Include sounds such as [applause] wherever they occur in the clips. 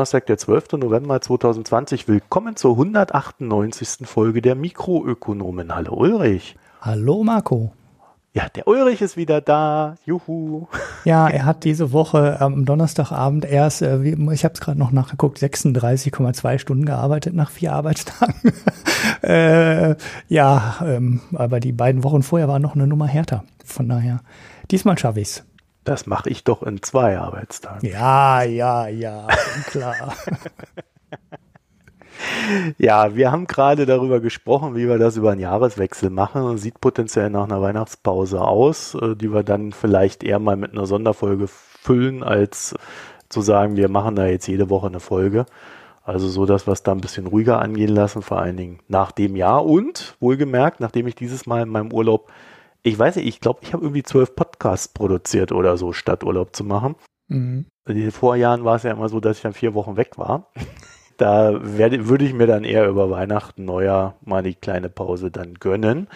Donnerstag, der 12. November 2020. Willkommen zur 198. Folge der Mikroökonomen. Hallo Ulrich. Hallo Marco. Ja, der Ulrich ist wieder da. Juhu. Ja, er hat diese Woche am Donnerstagabend erst, äh, ich habe es gerade noch nachgeguckt, 36,2 Stunden gearbeitet nach vier Arbeitstagen. [laughs] äh, ja, ähm, aber die beiden Wochen vorher waren noch eine Nummer härter. Von daher, diesmal schaffe ich's. Das mache ich doch in zwei Arbeitstagen. Ja, ja, ja, klar. [laughs] ja, wir haben gerade darüber gesprochen, wie wir das über einen Jahreswechsel machen. Sieht potenziell nach einer Weihnachtspause aus, äh, die wir dann vielleicht eher mal mit einer Sonderfolge füllen, als zu sagen, wir machen da jetzt jede Woche eine Folge. Also so, dass wir es da ein bisschen ruhiger angehen lassen, vor allen Dingen nach dem Jahr und wohlgemerkt, nachdem ich dieses Mal in meinem Urlaub ich weiß nicht, ich glaube, ich habe irgendwie zwölf Podcasts produziert oder so, statt Urlaub zu machen. Mhm. In den Vorjahren war es ja immer so, dass ich dann vier Wochen weg war. Da werde, würde ich mir dann eher über Weihnachten, Neujahr mal die kleine Pause dann gönnen.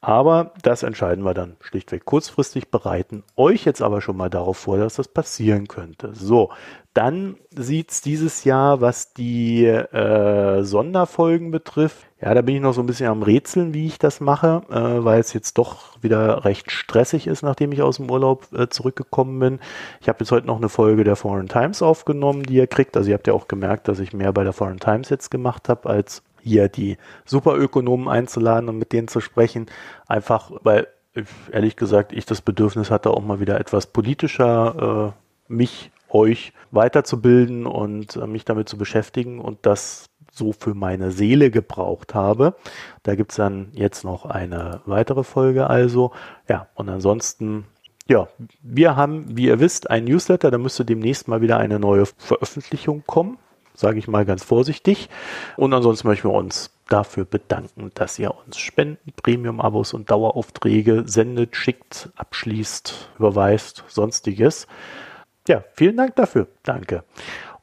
Aber das entscheiden wir dann schlichtweg kurzfristig, bereiten euch jetzt aber schon mal darauf vor, dass das passieren könnte. So, dann sieht es dieses Jahr, was die äh, Sonderfolgen betrifft. Ja, da bin ich noch so ein bisschen am Rätseln, wie ich das mache, äh, weil es jetzt doch wieder recht stressig ist, nachdem ich aus dem Urlaub äh, zurückgekommen bin. Ich habe jetzt heute noch eine Folge der Foreign Times aufgenommen, die ihr kriegt. Also ihr habt ja auch gemerkt, dass ich mehr bei der Foreign Times jetzt gemacht habe, als hier die Superökonomen einzuladen und mit denen zu sprechen. Einfach, weil ehrlich gesagt ich das Bedürfnis hatte, auch mal wieder etwas politischer äh, mich euch weiterzubilden und äh, mich damit zu beschäftigen und das so für meine Seele gebraucht habe. Da gibt es dann jetzt noch eine weitere Folge also. Ja, und ansonsten, ja, wir haben, wie ihr wisst, ein Newsletter, da müsste demnächst mal wieder eine neue Veröffentlichung kommen, sage ich mal ganz vorsichtig. Und ansonsten möchten wir uns dafür bedanken, dass ihr uns Spenden, Premium-Abos und Daueraufträge sendet, schickt, abschließt, überweist, sonstiges. Ja, vielen Dank dafür. Danke.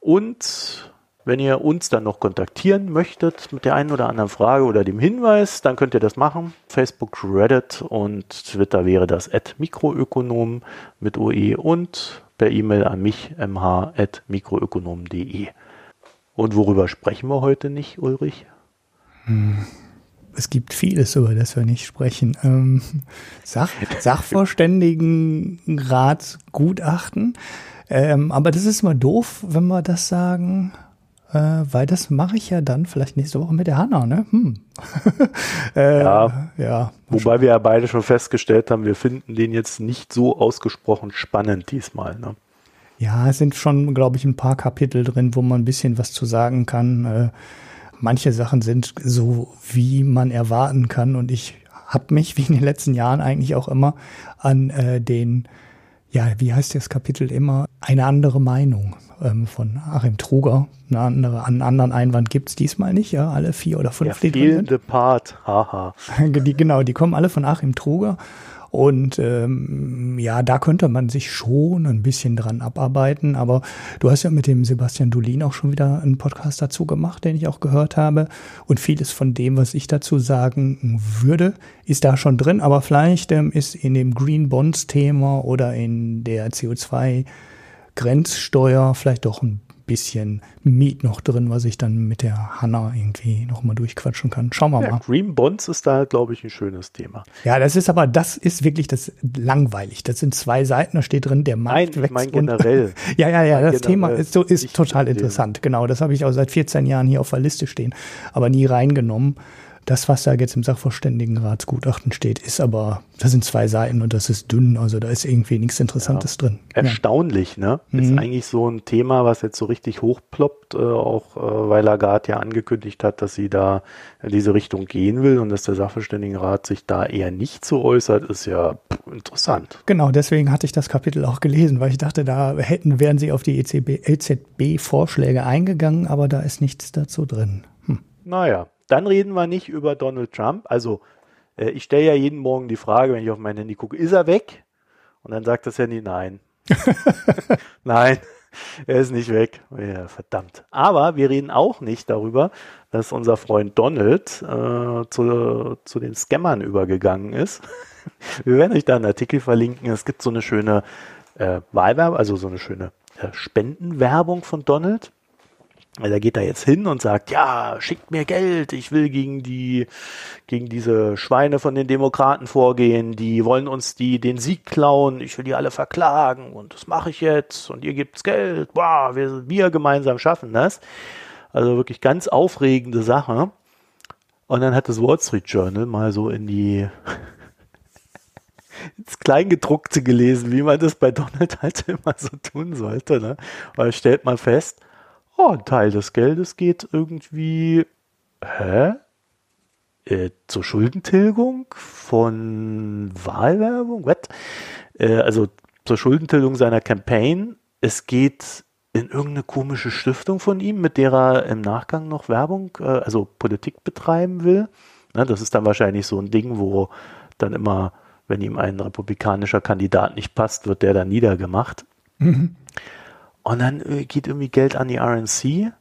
Und wenn ihr uns dann noch kontaktieren möchtet mit der einen oder anderen Frage oder dem Hinweis, dann könnt ihr das machen. Facebook, Reddit und Twitter wäre das at Mikroökonom mit OE und per E-Mail an mich mh.mikroökonom.de. Und worüber sprechen wir heute nicht, Ulrich? Hm. Es gibt vieles, über das wir nicht sprechen. Ähm, Sach [laughs] Sachverständigenratsgutachten. Ähm, aber das ist mal doof, wenn wir das sagen, äh, weil das mache ich ja dann vielleicht nächste Woche mit der Hanna, ne? Hm. [laughs] äh, ja, ja. Wobei wir ja beide schon festgestellt haben, wir finden den jetzt nicht so ausgesprochen spannend diesmal, ne? Ja, es sind schon, glaube ich, ein paar Kapitel drin, wo man ein bisschen was zu sagen kann. Äh, manche Sachen sind so, wie man erwarten kann. Und ich habe mich, wie in den letzten Jahren eigentlich auch immer, an äh, den ja, wie heißt das Kapitel immer? Eine andere Meinung ähm, von Achim Truger. Eine andere, einen anderen Einwand gibt's diesmal nicht, ja, alle vier oder fünf Der fehlende Part, haha. [laughs] die, genau, die kommen alle von Achim Truger. Und ähm, ja, da könnte man sich schon ein bisschen dran abarbeiten. Aber du hast ja mit dem Sebastian Dulin auch schon wieder einen Podcast dazu gemacht, den ich auch gehört habe. Und vieles von dem, was ich dazu sagen würde, ist da schon drin. Aber vielleicht ähm, ist in dem Green Bonds Thema oder in der CO2 Grenzsteuer vielleicht doch ein bisschen Meat noch drin, was ich dann mit der Hanna irgendwie nochmal durchquatschen kann. Schauen wir ja, mal. Green Bonds ist da, glaube ich, ein schönes Thema. Ja, das ist aber, das ist wirklich das langweilig. Das sind zwei Seiten, da steht drin, der Markt Nein, ich meine generell. [laughs] ja, ja, ja, das Thema ist, so, ist total interessant. Genau, das habe ich auch seit 14 Jahren hier auf der Liste stehen, aber nie reingenommen. Das, was da jetzt im Sachverständigenratsgutachten steht, ist aber, das sind zwei Seiten und das ist dünn, also da ist irgendwie nichts Interessantes ja. drin. Erstaunlich, ne? Mhm. Ist eigentlich so ein Thema, was jetzt so richtig hochploppt, äh, auch äh, weil Lagarde ja angekündigt hat, dass sie da in diese Richtung gehen will und dass der Sachverständigenrat sich da eher nicht so äußert, ist ja pff, interessant. Genau, deswegen hatte ich das Kapitel auch gelesen, weil ich dachte, da hätten, wären sie auf die EZB, EZB-Vorschläge eingegangen, aber da ist nichts dazu drin. Hm. Naja, dann reden wir nicht über Donald Trump. Also äh, ich stelle ja jeden Morgen die Frage, wenn ich auf mein Handy gucke, ist er weg? Und dann sagt das Handy nein. [laughs] nein, er ist nicht weg. Ja, verdammt. Aber wir reden auch nicht darüber, dass unser Freund Donald äh, zu, zu den Scammern übergegangen ist. wir werden euch da einen Artikel verlinken. Es gibt so eine schöne äh, Wahlwerbung, also so eine schöne äh, Spendenwerbung von Donald Da geht er jetzt hin und sagt, ja, schickt mir Geld, ich will gegen die, gegen diese Schweine von den Demokraten vorgehen, die wollen uns die, den Sieg klauen, ich will die alle verklagen und das mache ich jetzt und ihr gibt's Geld, wow, wir, wir gemeinsam schaffen das. Also wirklich ganz aufregende Sache. Und dann hat das Wall Street Journal mal so in die [laughs] ins Kleingedruckte gelesen, wie man das bei Donald halt [laughs] immer so tun sollte. Ne? Weil stellt man fest, oh, ein Teil des Geldes geht irgendwie, hä? Äh, zur Schuldentilgung von Wahlwerbung? Was? Äh, also zur Schuldentilgung seiner Campaign. Es geht in irgendeine komische Stiftung von ihm, mit der er im Nachgang noch Werbung, äh, also Politik betreiben will. Ne, das ist dann wahrscheinlich so ein Ding, wo dann immer, wenn ihm ein republikanischer Kandidat nicht passt, wird der dann niedergemacht. Mhm. Und dann äh, geht irgendwie Geld an die RNC.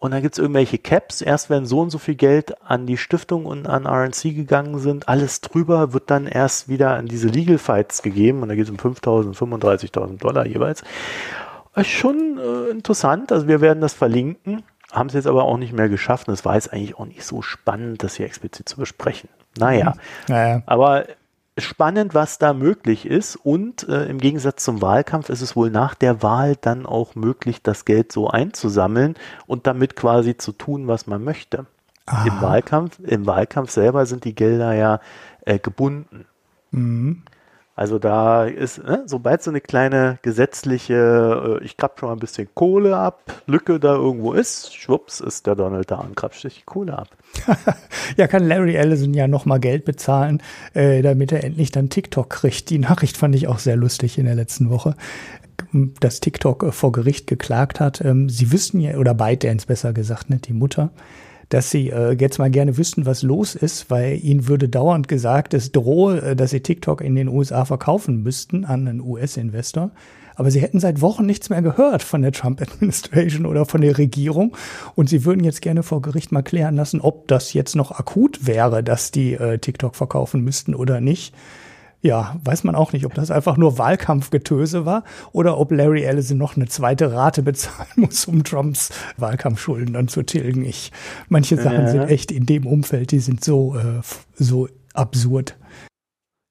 Und dann gibt es irgendwelche Caps. Erst wenn so und so viel Geld an die Stiftung und an RNC gegangen sind, alles drüber wird dann erst wieder an diese Legal Fights gegeben. Und da geht es um 5.000, 35.000 Dollar jeweils. Ist schon äh, interessant. Also wir werden das verlinken. Haben es jetzt aber auch nicht mehr geschafft. Und es war jetzt eigentlich auch nicht so spannend, das hier explizit zu besprechen. Naja. naja. Aber spannend, was da möglich ist. Und äh, im Gegensatz zum Wahlkampf ist es wohl nach der Wahl dann auch möglich, das Geld so einzusammeln und damit quasi zu tun, was man möchte. Im Wahlkampf, im Wahlkampf selber sind die Gelder ja äh, gebunden. Mhm. Also da ist, ne, sobald so eine kleine gesetzliche, äh, ich krabbe schon mal ein bisschen Kohle ab, Lücke da irgendwo ist, schwupps, ist der Donald da und krapscht sich die Kohle ab. [laughs] ja, kann Larry Ellison ja nochmal Geld bezahlen, äh, damit er endlich dann TikTok kriegt. Die Nachricht fand ich auch sehr lustig in der letzten Woche dass TikTok äh, vor Gericht geklagt hat. Ähm, sie wüssten ja, oder ByteDance besser gesagt, ne, die Mutter, dass sie äh, jetzt mal gerne wüssten, was los ist, weil ihnen würde dauernd gesagt, es drohe, äh, dass sie TikTok in den USA verkaufen müssten an einen US-Investor. Aber sie hätten seit Wochen nichts mehr gehört von der Trump-Administration oder von der Regierung. Und sie würden jetzt gerne vor Gericht mal klären lassen, ob das jetzt noch akut wäre, dass die äh, TikTok verkaufen müssten oder nicht ja, weiß man auch nicht, ob das einfach nur Wahlkampfgetöse war oder ob Larry Ellison noch eine zweite Rate bezahlen [laughs] muss, um Trumps Wahlkampfschulden dann zu tilgen. Ich, manche Sachen ja. sind echt in dem Umfeld, die sind so, äh, so absurd.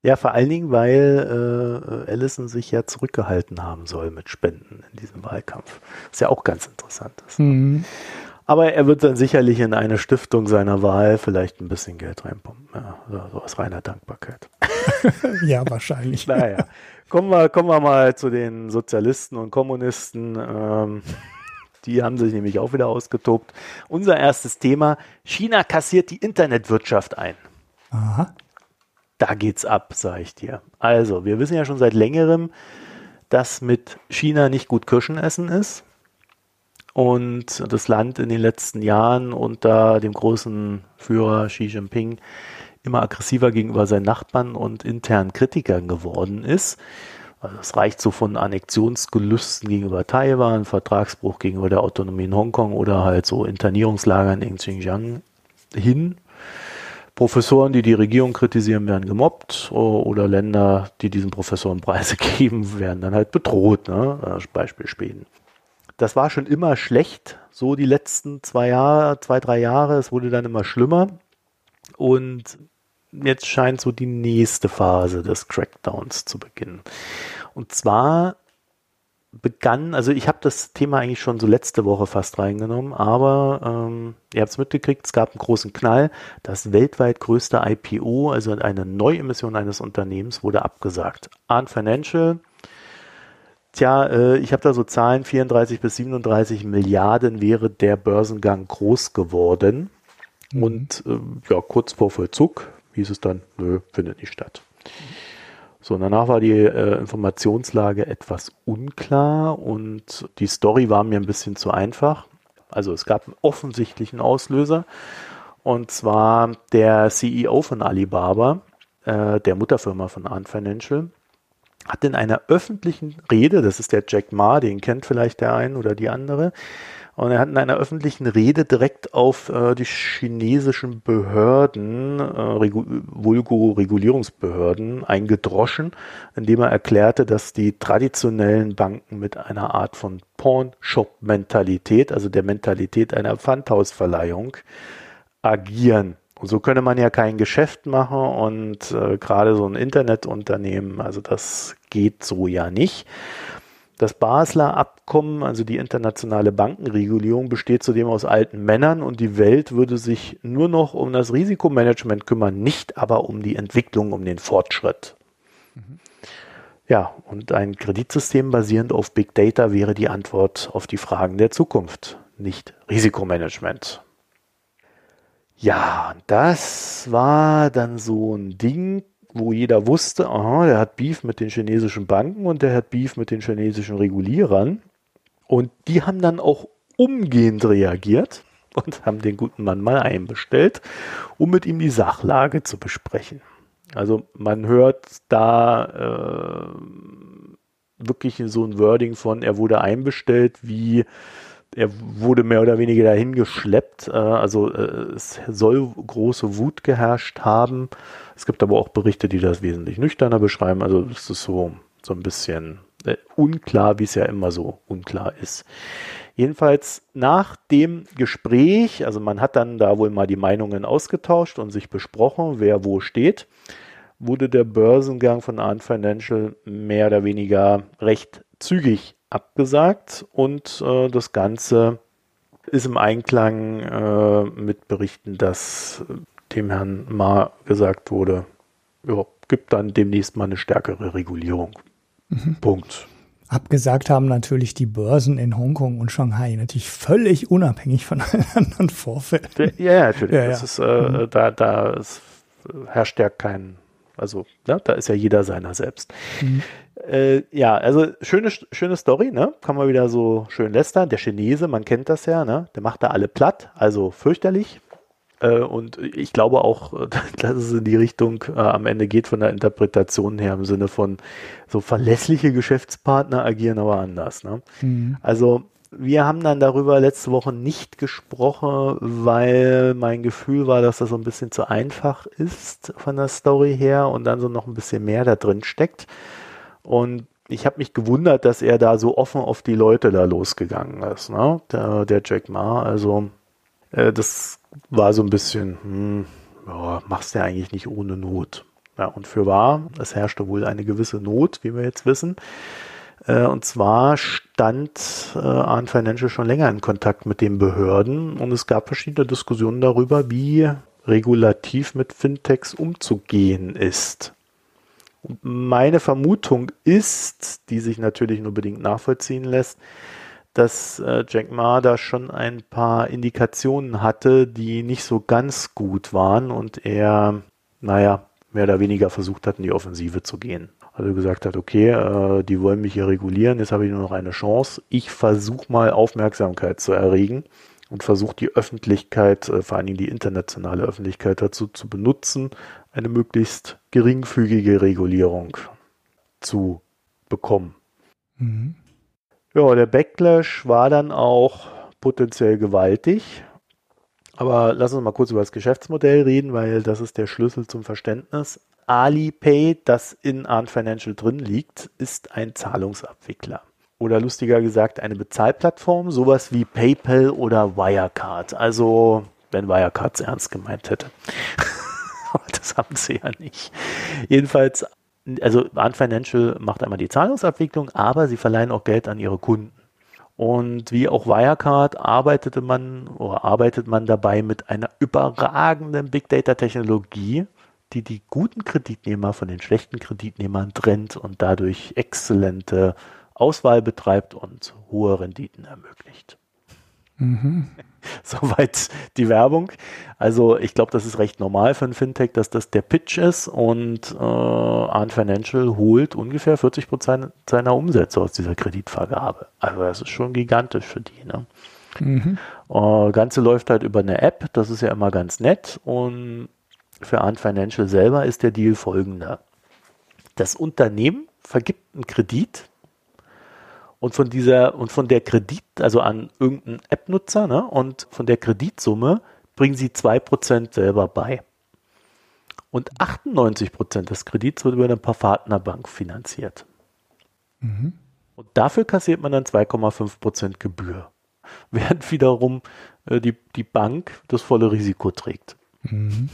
Ja, vor allen Dingen, weil äh, Ellison sich ja zurückgehalten haben soll mit Spenden in diesem Wahlkampf. Was ja auch ganz interessant ist. Mhm. Aber er wird dann sicherlich in eine Stiftung seiner Wahl vielleicht ein bisschen Geld reinpumpen. Ja, so aus reiner Dankbarkeit. [laughs] ja, wahrscheinlich. naja. Kommen wir, kommen wir mal zu den Sozialisten und Kommunisten. Ähm, die haben sich nämlich auch wieder ausgetobt. Unser erstes Thema: China kassiert die Internetwirtschaft ein. Aha. Da geht's ab, sage ich dir. Also, wir wissen ja schon seit längerem, dass mit China nicht gut Kirschen essen ist und das Land in den letzten Jahren unter dem großen Führer Xi Jinping immer aggressiver gegenüber seinen Nachbarn und internen Kritikern geworden ist. Also es reicht so von Annexionsgelüsten gegenüber Taiwan, Vertragsbruch gegenüber der Autonomie in Hongkong oder halt so Internierungslagern in Xinjiang hin. Professoren, die die Regierung kritisieren, werden gemobbt oder Länder, die diesen Professoren Preise [laughs] geben, werden dann halt bedroht. Ne? Beispiel Schweden das war schon immer schlecht, so die letzten zwei Jahre, zwei, drei Jahre. Es wurde dann immer schlimmer. Und jetzt scheint so die nächste Phase des Crackdowns zu beginnen. Und zwar begann, also ich habe das Thema eigentlich schon so letzte Woche fast reingenommen, aber ähm, ihr habt es mitgekriegt, es gab einen großen Knall. Das weltweit größte IPO, also eine Neuemission eines Unternehmens, wurde abgesagt. Arn Financial, Tja, äh, ich habe da so Zahlen, 34 bis 37 Milliarden wäre der Börsengang groß geworden. Mhm. Und äh, ja, kurz vor Vollzug hieß es dann, nö, findet nicht statt. So, und danach war die äh, Informationslage etwas unklar und die Story war mir ein bisschen zu einfach. Also es gab einen offensichtlichen Auslöser und zwar der CEO von Alibaba, äh, der Mutterfirma von Ant Financial, hat in einer öffentlichen Rede, das ist der Jack Ma, den kennt vielleicht der ein oder die andere, Und er hat in einer öffentlichen Rede direkt auf äh, die chinesischen Behörden, äh, Regu Vulgo Regulierungsbehörden, eingedroschen, indem er erklärte, dass die traditionellen Banken mit einer Art von Pawn-Shop-Mentalität, also der Mentalität einer Pfandhausverleihung, agieren. So könne man ja kein Geschäft machen und äh, gerade so ein Internetunternehmen, also das geht so ja nicht. Das Basler Abkommen, also die internationale Bankenregulierung, besteht zudem aus alten Männern und die Welt würde sich nur noch um das Risikomanagement kümmern, nicht aber um die Entwicklung, um den Fortschritt. Mhm. Ja, und ein Kreditsystem basierend auf Big Data wäre die Antwort auf die Fragen der Zukunft, nicht Risikomanagement. Ja, das war dann so ein Ding, wo jeder wusste, aha, der hat Beef mit den chinesischen Banken und der hat Beef mit den chinesischen Regulierern. Und die haben dann auch umgehend reagiert und haben den guten Mann mal einbestellt, um mit ihm die Sachlage zu besprechen. Also man hört da äh, wirklich so ein Wording von, er wurde einbestellt, wie er wurde mehr oder weniger dahin geschleppt. Äh, also äh, es soll große Wut geherrscht haben. Es gibt aber auch Berichte, die das wesentlich nüchterner beschreiben. Also es ist so, so ein bisschen äh, unklar, wie es ja immer so unklar ist. Jedenfalls nach dem Gespräch, also man hat dann da wohl mal die Meinungen ausgetauscht und sich besprochen, wer wo steht, wurde der Börsengang von Arn Financial mehr oder weniger recht zügig abgesagt und äh, das Ganze ist im Einklang äh, mit Berichten, dass dem Herrn Ma gesagt wurde, ja, gibt dann demnächst mal eine stärkere Regulierung. Mhm. Punkt. Abgesagt haben natürlich die Börsen in Hongkong und Shanghai, natürlich völlig unabhängig von allen anderen Vorfällen. Ja, ja natürlich. Ja, ja. Ist, äh, mhm. Da, da ist, herrscht ja kein, also ja, da ist ja jeder seiner selbst. Mhm. Äh, ja, also schöne, schöne Story, ne? Kann man wieder so schön lästern. Der Chinese, man kennt das ja, ne? Der macht da alle platt, also fürchterlich. Äh, und ich glaube auch, [laughs] dass es in die Richtung äh, am Ende geht von der Interpretation her im Sinne von so verlässliche Geschäftspartner agieren aber anders. Ne? Mhm. Also wir haben dann darüber letzte Woche nicht gesprochen, weil mein Gefühl war, dass das so ein bisschen zu einfach ist von der Story her und dann so noch ein bisschen mehr da drin steckt. Und ich habe mich gewundert, dass er da so offen auf die Leute da losgegangen ist, ne? Der, der Jack Ma. Also äh, das war so ein bisschen, hm, ja, machst du ja eigentlich nicht ohne Not. Ja, und für wahr, es herrschte wohl eine gewisse Not, wie wir jetzt wissen. Äh, und zwar stand äh, Arn Financial schon länger in Kontakt mit den Behörden und es gab verschiedene Diskussionen darüber, wie regulativ mit Fintechs umzugehen ist. Meine Vermutung ist, die sich natürlich nur bedingt nachvollziehen lässt, dass äh, Jack Ma da schon ein paar Indikationen hatte, die nicht so ganz gut waren und er, naja, mehr oder weniger versucht hat, in die Offensive zu gehen. Also gesagt hat, okay, äh, die wollen mich hier regulieren, jetzt habe ich nur noch eine Chance. Ich versuche mal Aufmerksamkeit zu erregen und versuche die Öffentlichkeit, äh, vor allen Dingen die internationale Öffentlichkeit dazu zu benutzen, eine möglichst geringfügige Regulierung zu bekommen. Mhm. Ja, der Backlash war dann auch potenziell gewaltig. Aber lass uns mal kurz über das Geschäftsmodell reden, weil das ist der Schlüssel zum Verständnis. Alipay, das in Arn Financial drin liegt, ist ein Zahlungsabwickler. Oder lustiger gesagt, eine Bezahlplattform, sowas wie PayPal oder Wirecard. Also, wenn Wirecard es ernst gemeint hätte. [laughs] aber das haben sie ja nicht. Jedenfalls, also Arn Financial macht einmal die Zahlungsabwicklung, aber sie verleihen auch Geld an ihre Kunden. Und wie auch Wirecard arbeitete man oder arbeitet man dabei mit einer überragenden Big Data Technologie, die die guten Kreditnehmer von den schlechten Kreditnehmern trennt und dadurch exzellente Auswahl betreibt und hohe Renditen ermöglicht. Mhm. [laughs] Soweit die Werbung. Also ich glaube, das ist recht normal für ein Fintech, dass das der Pitch ist und äh, Arn Financial holt ungefähr 40 Prozent seiner Umsätze aus dieser Kreditvergabe. Also das ist schon gigantisch für die. Ne? Mhm. Äh, Ganze läuft halt über eine App, das ist ja immer ganz nett und für Arn Financial selber ist der Deal folgender. Das Unternehmen vergibt einen Kredit und von dieser und von der Kredit, also an irgendeinen App-Nutzer, ne, und von der Kreditsumme bringen sie 2% selber bei. Und 98% des Kredits wird über eine Partnerbank finanziert. Mhm. Und dafür kassiert man dann 2,5% Gebühr. [laughs] Während wiederum äh, die, die Bank das volle Risiko trägt. Mhm.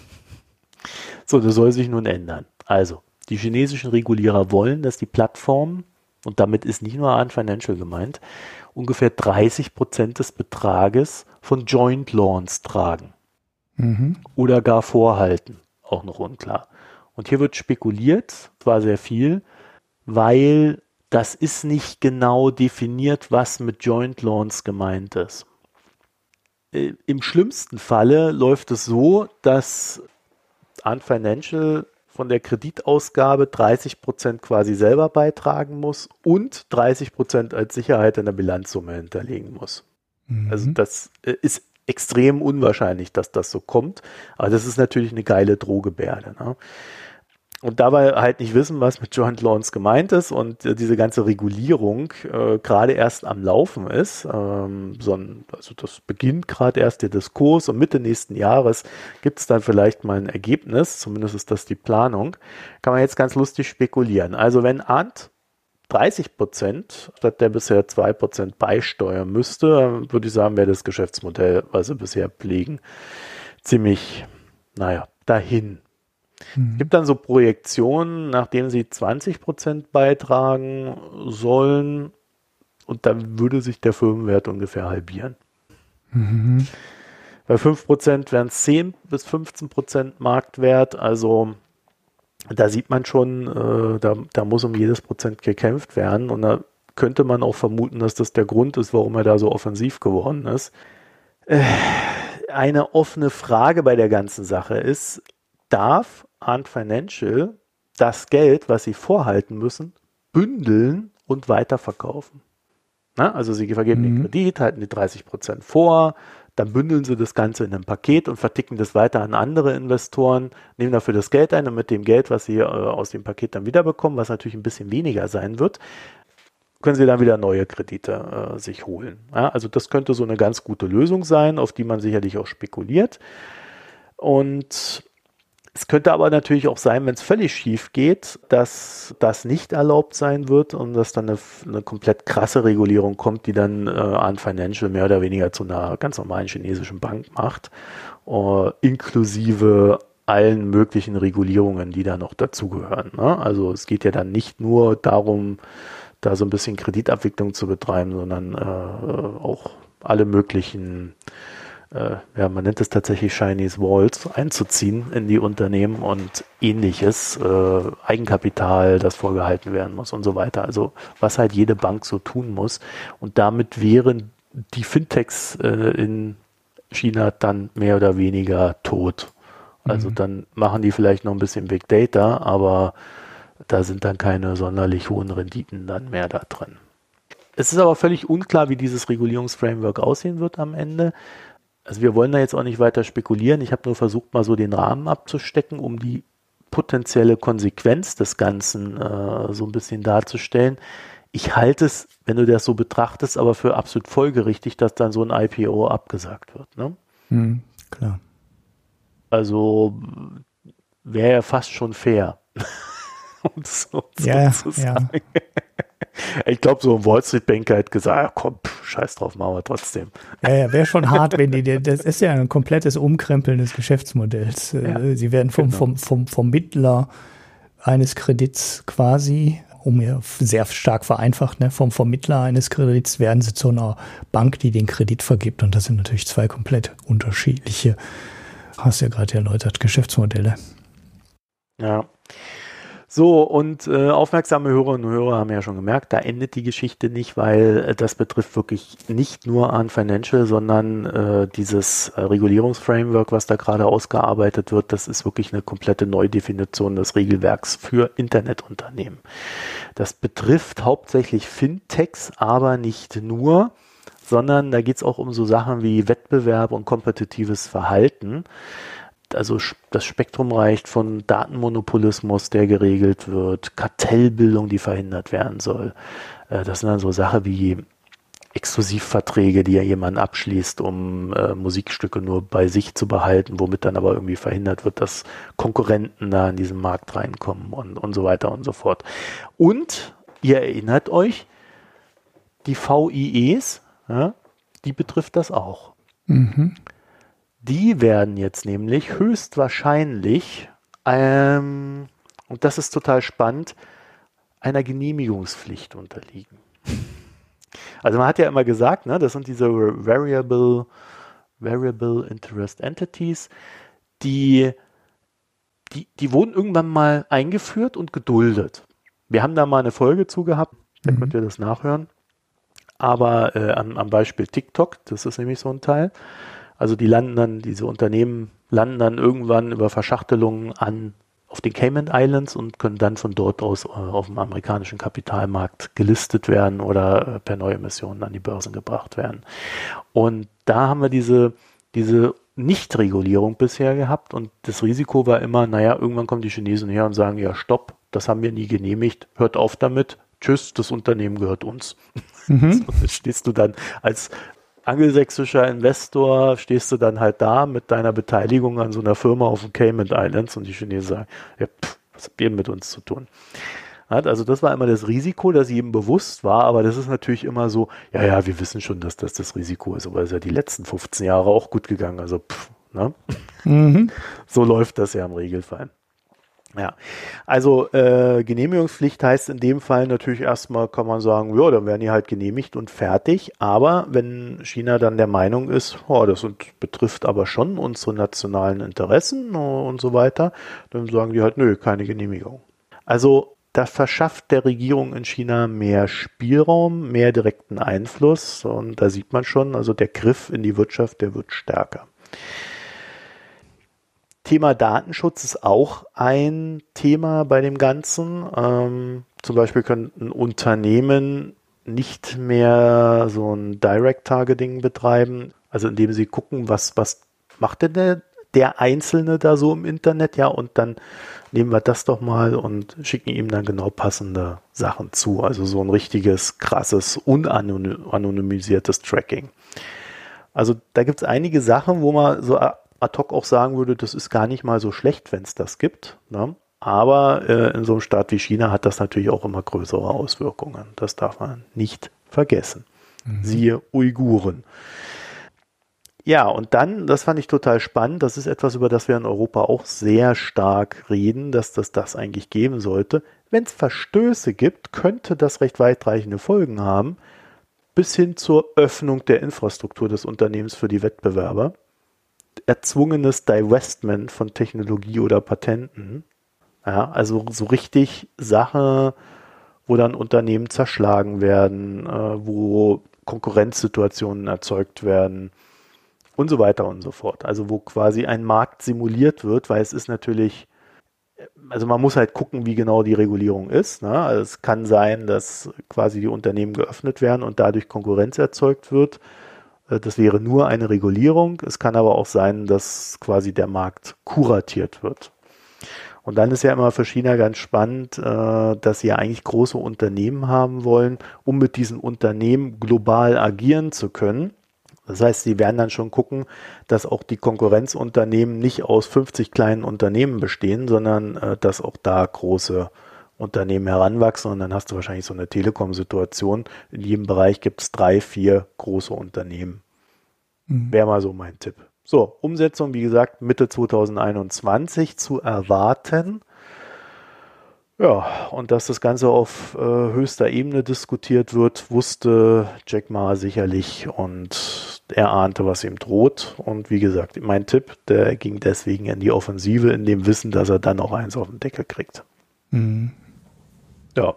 So, das soll sich nun ändern. Also, die chinesischen Regulierer wollen, dass die Plattformen, und damit ist nicht nur Ant Financial gemeint, ungefähr 30 Prozent des Betrages von Joint Loans tragen. Mhm. Oder gar vorhalten. Auch noch unklar. Und hier wird spekuliert, zwar sehr viel, weil das ist nicht genau definiert, was mit Joint Loans gemeint ist. Äh, Im schlimmsten Falle läuft es so, dass Ant Financial von der Kreditausgabe 30 Prozent quasi selber beitragen muss und 30 Prozent als Sicherheit in der Bilanzsumme hinterlegen muss. Mhm. Also das äh, ist extrem unwahrscheinlich, dass das so kommt. Aber das ist natürlich eine geile Drohgebärde. Ne? Und dabei halt nicht wissen, was mit Joint Loans gemeint ist und äh, diese ganze Regulierung äh, gerade erst am Laufen ist. Ähm, so ein, also das beginnt gerade erst der Diskurs und Mitte nächsten Jahres gibt es dann vielleicht mal ein Ergebnis, zumindest ist das die Planung. Kann man jetzt ganz lustig spekulieren. Also wenn Ant 30 Prozent statt der bisher 2 Prozent beisteuern müsste, würde ich sagen, wäre das Geschäftsmodell, was sie bisher pflegen, ziemlich, naja, dahin. Mhm. Es gibt dann so Projektionen, nachdem sie 20 Prozent beitragen sollen und dann würde sich der Firmenwert ungefähr halbieren. Mhm. Bei 5 Prozent wären es 10 bis 15 Prozent Marktwert, also da sieht man schon, äh, da, da muss um jedes Prozent gekämpft werden und da könnte man auch vermuten, dass das der Grund ist, warum er da so offensiv geworden ist. Äh, eine offene Frage bei der ganzen Sache ist, darf Ant Financial das Geld, was sie vorhalten müssen, bündeln und weiterverkaufen. Na, also sie vergeben mhm. den Kredit, halten die 30 Prozent vor, dann bündeln sie das Ganze in einem Paket und verticken das weiter an andere Investoren, nehmen dafür das Geld ein und mit dem Geld, was sie äh, aus dem Paket dann wiederbekommen, was natürlich ein bisschen weniger sein wird, können sie dann wieder neue Kredite äh, sich holen. Ja, also das könnte so eine ganz gute Lösung sein, auf die man sicherlich auch spekuliert. Und es könnte aber natürlich auch sein, wenn es völlig schief geht, dass das nicht erlaubt sein wird und dass dann eine, eine komplett krasse Regulierung kommt, die dann äh, an Financial mehr oder weniger zu einer ganz normalen chinesischen Bank macht, uh, inklusive allen möglichen Regulierungen, die da noch dazugehören. Ne? Also es geht ja dann nicht nur darum, da so ein bisschen Kreditabwicklung zu betreiben, sondern äh, auch alle möglichen äh, ja, man nennt es tatsächlich Chinese Walls, einzuziehen in die Unternehmen und ähnliches, äh, Eigenkapital, das vorgehalten werden muss und so weiter. Also was halt jede Bank so tun muss. Und damit wären die Fintechs äh, in China dann mehr oder weniger tot. Also mhm. dann machen die vielleicht noch ein bisschen Big Data, aber da sind dann keine sonderlich hohen Renditen dann mehr da drin. Es ist aber völlig unklar, wie dieses Regulierungsframework aussehen wird am Ende also wir wollen da jetzt auch nicht weiter spekulieren. Ich habe nur versucht, mal so den Rahmen abzustecken, um die potenzielle Konsequenz des Ganzen äh, so ein bisschen darzustellen. Ich halte es, wenn du das so betrachtest, aber für absolut folgerichtig, dass dann so ein IPO abgesagt wird. Ne? Hm, klar. Also wäre ja fast schon fair. [laughs] um so, so ja, zu sagen. Ja. Ich glaube, so ein Wall Street Banker hat gesagt, komm, pff, scheiß drauf, machen wir trotzdem. Ja, ja, wäre schon hart, wenn die, das ist ja ein komplettes Umkrempeln des Geschäftsmodells. Ja, äh, Sie werden vom, genau. vom, vom Vermittler eines Kredits quasi, um ja sehr stark vereinfacht, ne, vom Vermittler eines Kredits werden sie zu einer Bank, die den Kredit vergibt. Und das sind natürlich zwei komplett unterschiedliche, hast ja gerade erläutert, Geschäftsmodelle. Ja. So, und äh, aufmerksame Hörerinnen und Hörer haben ja schon gemerkt, da endet die Geschichte nicht, weil äh, das betrifft wirklich nicht nur an Financial, sondern äh, dieses äh, Regulierungsframework, was da gerade ausgearbeitet wird, das ist wirklich eine komplette Neudefinition des Regelwerks für Internetunternehmen. Das betrifft hauptsächlich Fintechs, aber nicht nur, sondern da geht es auch um so Sachen wie Wettbewerb und kompetitives Verhalten also das Spektrum reicht von Datenmonopolismus, der geregelt wird, Kartellbildung, die verhindert werden soll, Äh, das sind dann so Sachen wie Exklusivverträge, die ja jemand abschließt, um äh, Musikstücke nur bei sich zu behalten, womit dann aber irgendwie verhindert wird, dass Konkurrenten da in diesen Markt reinkommen und, und so weiter und so fort. Und ihr erinnert euch, die VIEs, ja, die betrifft das auch. Mhm. Die werden jetzt nämlich höchstwahrscheinlich, ähm, und das ist total spannend, einer Genehmigungspflicht unterliegen. Also man hat ja immer gesagt, ne, das sind diese Variable, Variable Interest Entities, die, die, die wurden irgendwann mal eingeführt und geduldet. Wir haben da mal eine Folge zu gehabt, da mhm. könnt ihr das nachhören. Aber äh, am, am Beispiel TikTok, das ist nämlich so ein Teil. Also die landen dann, diese Unternehmen landen dann irgendwann über Verschachtelungen an auf den Cayman Islands und können dann von dort aus äh, auf dem amerikanischen Kapitalmarkt gelistet werden oder äh, per Neuemissionen an die Börsen gebracht werden. Und da haben wir diese, diese Nichtregulierung bisher gehabt und das Risiko war immer, naja, irgendwann kommen die Chinesen her und sagen, ja, stopp, das haben wir nie genehmigt, hört auf damit, tschüss, das Unternehmen gehört uns. Mhm. [laughs] so, stehst du dann als angelsächsischer Investor stehst du dann halt da mit deiner Beteiligung an so einer Firma auf den Cayman Islands und die Chinesen sagen, ja, pff, was habt ihr mit uns zu tun? Also das war immer das Risiko, das jedem bewusst war, aber das ist natürlich immer so, ja, ja, wir wissen schon, dass das das Risiko ist, aber es ist ja die letzten 15 Jahre auch gut gegangen, also pff, ne? Mhm. So läuft das ja im Regelfall. Ja, also äh, Genehmigungspflicht heißt in dem Fall natürlich erstmal, kann man sagen, ja, dann werden die halt genehmigt und fertig. Aber wenn China dann der Meinung ist, oh, das betrifft aber schon unsere nationalen Interessen und so weiter, dann sagen die halt, nö, keine Genehmigung. Also das verschafft der Regierung in China mehr Spielraum, mehr direkten Einfluss und da sieht man schon, also der Griff in die Wirtschaft, der wird stärker. Thema Datenschutz ist auch ein Thema bei dem Ganzen. Ähm, zum Beispiel könnten Unternehmen nicht mehr so ein Direct Targeting betreiben, also indem sie gucken, was, was macht denn der, der Einzelne da so im Internet, ja, und dann nehmen wir das doch mal und schicken ihm dann genau passende Sachen zu. Also so ein richtiges, krasses, unanonymisiertes Tracking. Also da gibt es einige Sachen, wo man so ad hoc auch sagen würde, das ist gar nicht mal so schlecht, wenn es das gibt. Ne? Aber äh, in so einem Staat wie China hat das natürlich auch immer größere Auswirkungen. Das darf man nicht vergessen. Mhm. Siehe Uiguren. Ja, und dann, das fand ich total spannend, das ist etwas, über das wir in Europa auch sehr stark reden, dass das das eigentlich geben sollte. Wenn es Verstöße gibt, könnte das recht weitreichende Folgen haben, bis hin zur Öffnung der Infrastruktur des Unternehmens für die Wettbewerber erzwungenes Divestment von Technologie oder Patenten. Ja, also so richtig Sache, wo dann Unternehmen zerschlagen werden, äh, wo Konkurrenzsituationen erzeugt werden und so weiter und so fort. Also wo quasi ein Markt simuliert wird, weil es ist natürlich, also man muss halt gucken, wie genau die Regulierung ist. Ne? Also es kann sein, dass quasi die Unternehmen geöffnet werden und dadurch Konkurrenz erzeugt wird. Äh, das wäre nur eine Regulierung. Es kann aber auch sein, dass quasi der Markt kuratiert wird. Und dann ist ja immer für China ganz spannend, äh, dass sie ja eigentlich große Unternehmen haben wollen, um mit diesen Unternehmen global agieren zu können. Das heißt, sie werden dann schon gucken, dass auch die Konkurrenzunternehmen nicht aus 50 kleinen Unternehmen bestehen, sondern äh, dass auch da große Unternehmen heranwachsen und dann hast du wahrscheinlich so eine Telekom-Situation. In jedem Bereich gibt es drei, vier große Unternehmen. Mhm. Wäre mal so mein Tipp. So, Umsetzung, wie gesagt, Mitte 2021 zu erwarten. Ja, und dass das Ganze auf äh, höchster Ebene diskutiert wird, wusste Jack Ma sicherlich und er ahnte, was ihm droht. Und wie gesagt, mein Tipp, der ging deswegen in die Offensive, in dem Wissen, dass er dann auch eins auf den Deckel kriegt. Mhm. Ja.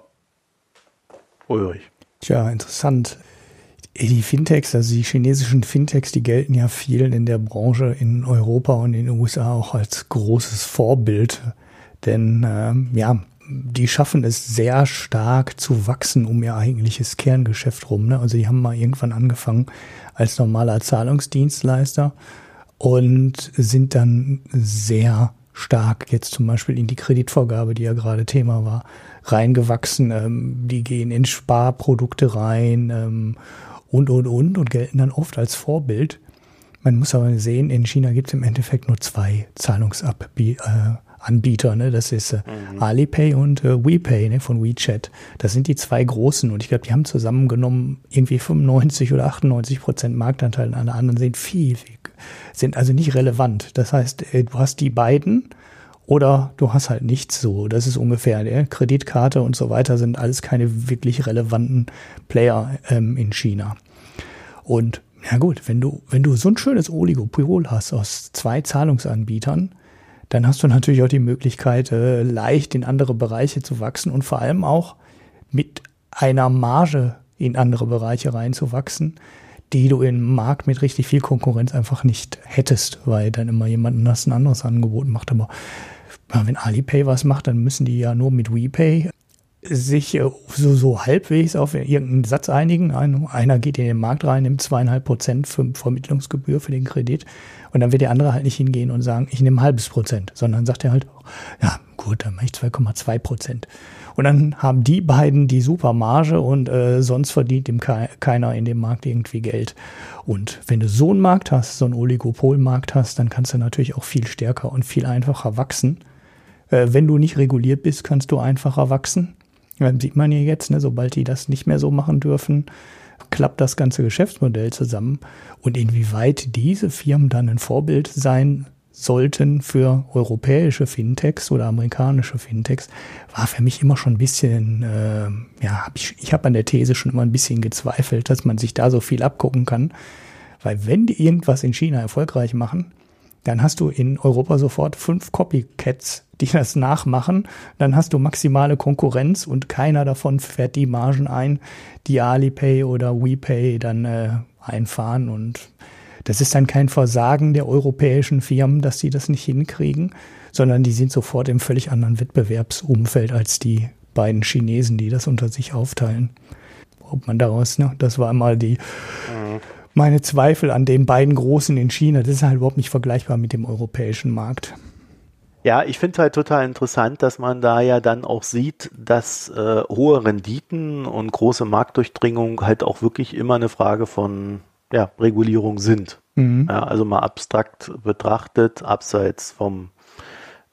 Ulrich. Tja, interessant. Die Fintechs, also die chinesischen Fintechs, die gelten ja vielen in der Branche in Europa und in den USA auch als großes Vorbild. Denn ähm, ja, die schaffen es sehr stark zu wachsen um ihr eigentliches Kerngeschäft rum. Ne? Also die haben mal irgendwann angefangen als normaler Zahlungsdienstleister und sind dann sehr stark jetzt zum Beispiel in die Kreditvorgabe, die ja gerade Thema war, reingewachsen. Ähm, die gehen in Sparprodukte rein ähm, und, und, und und gelten dann oft als Vorbild. Man muss aber sehen, in China gibt es im Endeffekt nur zwei Zahlungsanbieter. Äh, ne? Das ist äh, mhm. Alipay und äh, WePay ne? von WeChat. Das sind die zwei großen und ich glaube, die haben zusammengenommen irgendwie 95 oder 98 Prozent Marktanteil. Alle anderen sind viel, viel, sind also nicht relevant. Das heißt, äh, du hast die beiden oder du hast halt nichts so. Das ist ungefähr, der Kreditkarte und so weiter sind alles keine wirklich relevanten Player ähm, in China. Und ja gut, wenn du, wenn du so ein schönes Oligopol hast aus zwei Zahlungsanbietern, dann hast du natürlich auch die Möglichkeit, äh, leicht in andere Bereiche zu wachsen und vor allem auch mit einer Marge in andere Bereiche reinzuwachsen, die du im Markt mit richtig viel Konkurrenz einfach nicht hättest, weil dann immer jemand ein anderes Angebot macht. Aber wenn Alipay was macht, dann müssen die ja nur mit WePay sich äh, so, so halbwegs auf irgendeinen Satz einigen. Einer geht in den Markt rein, nimmt zweieinhalb Prozent für Vermittlungsgebühr für den Kredit und dann wird der andere halt nicht hingehen und sagen, ich nehme ein halbes Prozent, sondern sagt er halt, ja gut, dann mache ich 2,2 Prozent. Und dann haben die beiden die super Marge und äh, sonst verdient ihm ke keiner in dem Markt irgendwie Geld. Und wenn du so einen Markt hast, so einen Oligopolmarkt hast, dann kannst du natürlich auch viel stärker und viel einfacher wachsen. Äh, wenn du nicht reguliert bist, kannst du einfacher wachsen. Sieht man ja jetzt, ne, sobald die das nicht mehr so machen dürfen, klappt das ganze Geschäftsmodell zusammen. Und inwieweit diese Firmen dann ein Vorbild sein sollten für europäische Fintechs oder amerikanische Fintechs, war für mich immer schon ein bisschen, äh, ja, hab ich, ich habe an der These schon immer ein bisschen gezweifelt, dass man sich da so viel abgucken kann. Weil wenn die irgendwas in China erfolgreich machen, dann hast du in Europa sofort fünf Copycats, die das nachmachen. Dann hast du maximale Konkurrenz und keiner davon fährt die Margen ein, die Alipay oder WePay dann äh, einfahren. Und das ist dann kein Versagen der europäischen Firmen, dass sie das nicht hinkriegen, sondern die sind sofort im völlig anderen Wettbewerbsumfeld als die beiden Chinesen, die das unter sich aufteilen. Ob man daraus, ne, das war mal die, meine Zweifel an den beiden Großen in China. Das ist halt überhaupt nicht vergleichbar mit dem europäischen Markt. Ja, ich finde halt total interessant, dass man da ja dann auch sieht, dass äh, hohe Renditen und große Marktdurchdringung halt auch wirklich immer eine Frage von ja, Regulierung sind. Mhm. Ja, also mal abstrakt betrachtet, abseits vom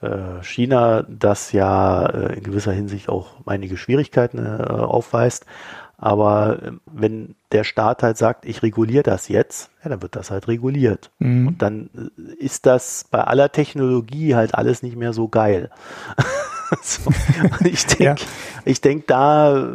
äh, China, das ja äh, in gewisser Hinsicht auch einige Schwierigkeiten äh, aufweist. Aber ähm, wenn der Staat halt sagt, ich reguliere das jetzt, ja, dann wird das halt reguliert. Mhm. Und dann äh, ist das bei aller Technologie halt alles nicht mehr so geil. [laughs] so. Ich denke, ja. ich denke, da äh,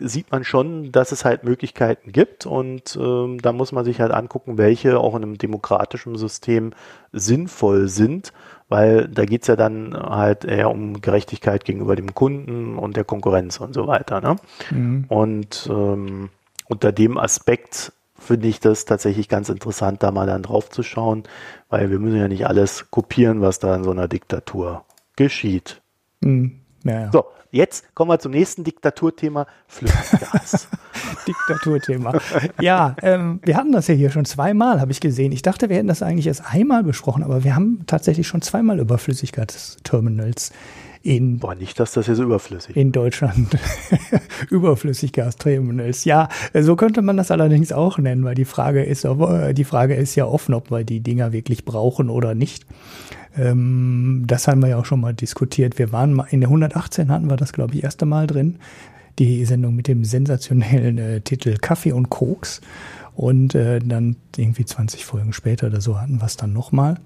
sieht man schon, dass es halt Möglichkeiten gibt und ähm, da muss man sich halt angucken, welche auch in einem demokratischen System sinnvoll sind weil da geht's ja dann halt eher um Gerechtigkeit gegenüber dem Kunden und der Konkurrenz und so weiter. Ne? Mhm. Und ähm, unter dem Aspekt finde ich das tatsächlich ganz interessant, da mal dann drauf zu schauen, weil wir müssen ja nicht alles kopieren, was da in so einer Diktatur geschieht. Mhm. Ja, ja. So, Jetzt kommen wir zum nächsten Diktaturthema, Flüssiggas. [laughs] Diktaturthema. Ja, ähm, wir hatten das ja hier schon zweimal, habe ich gesehen. Ich dachte, wir hätten das eigentlich erst einmal besprochen, aber wir haben tatsächlich schon zweimal über Flüssiggasterminals in Boah, nicht, dass das jetzt überflüssig in Deutschland [laughs] Überflüssiggasterminals. Ja, so könnte man das allerdings auch nennen, weil die Frage ist, die Frage ist ja offen, ob wir die Dinger wirklich brauchen oder nicht. Ähm, das haben wir ja auch schon mal diskutiert. Wir waren mal in der 118 hatten wir das, glaube ich, erste Mal drin. Die Sendung mit dem sensationellen äh, Titel Kaffee und Koks. Und äh, dann irgendwie 20 Folgen später oder so hatten wir es dann nochmal.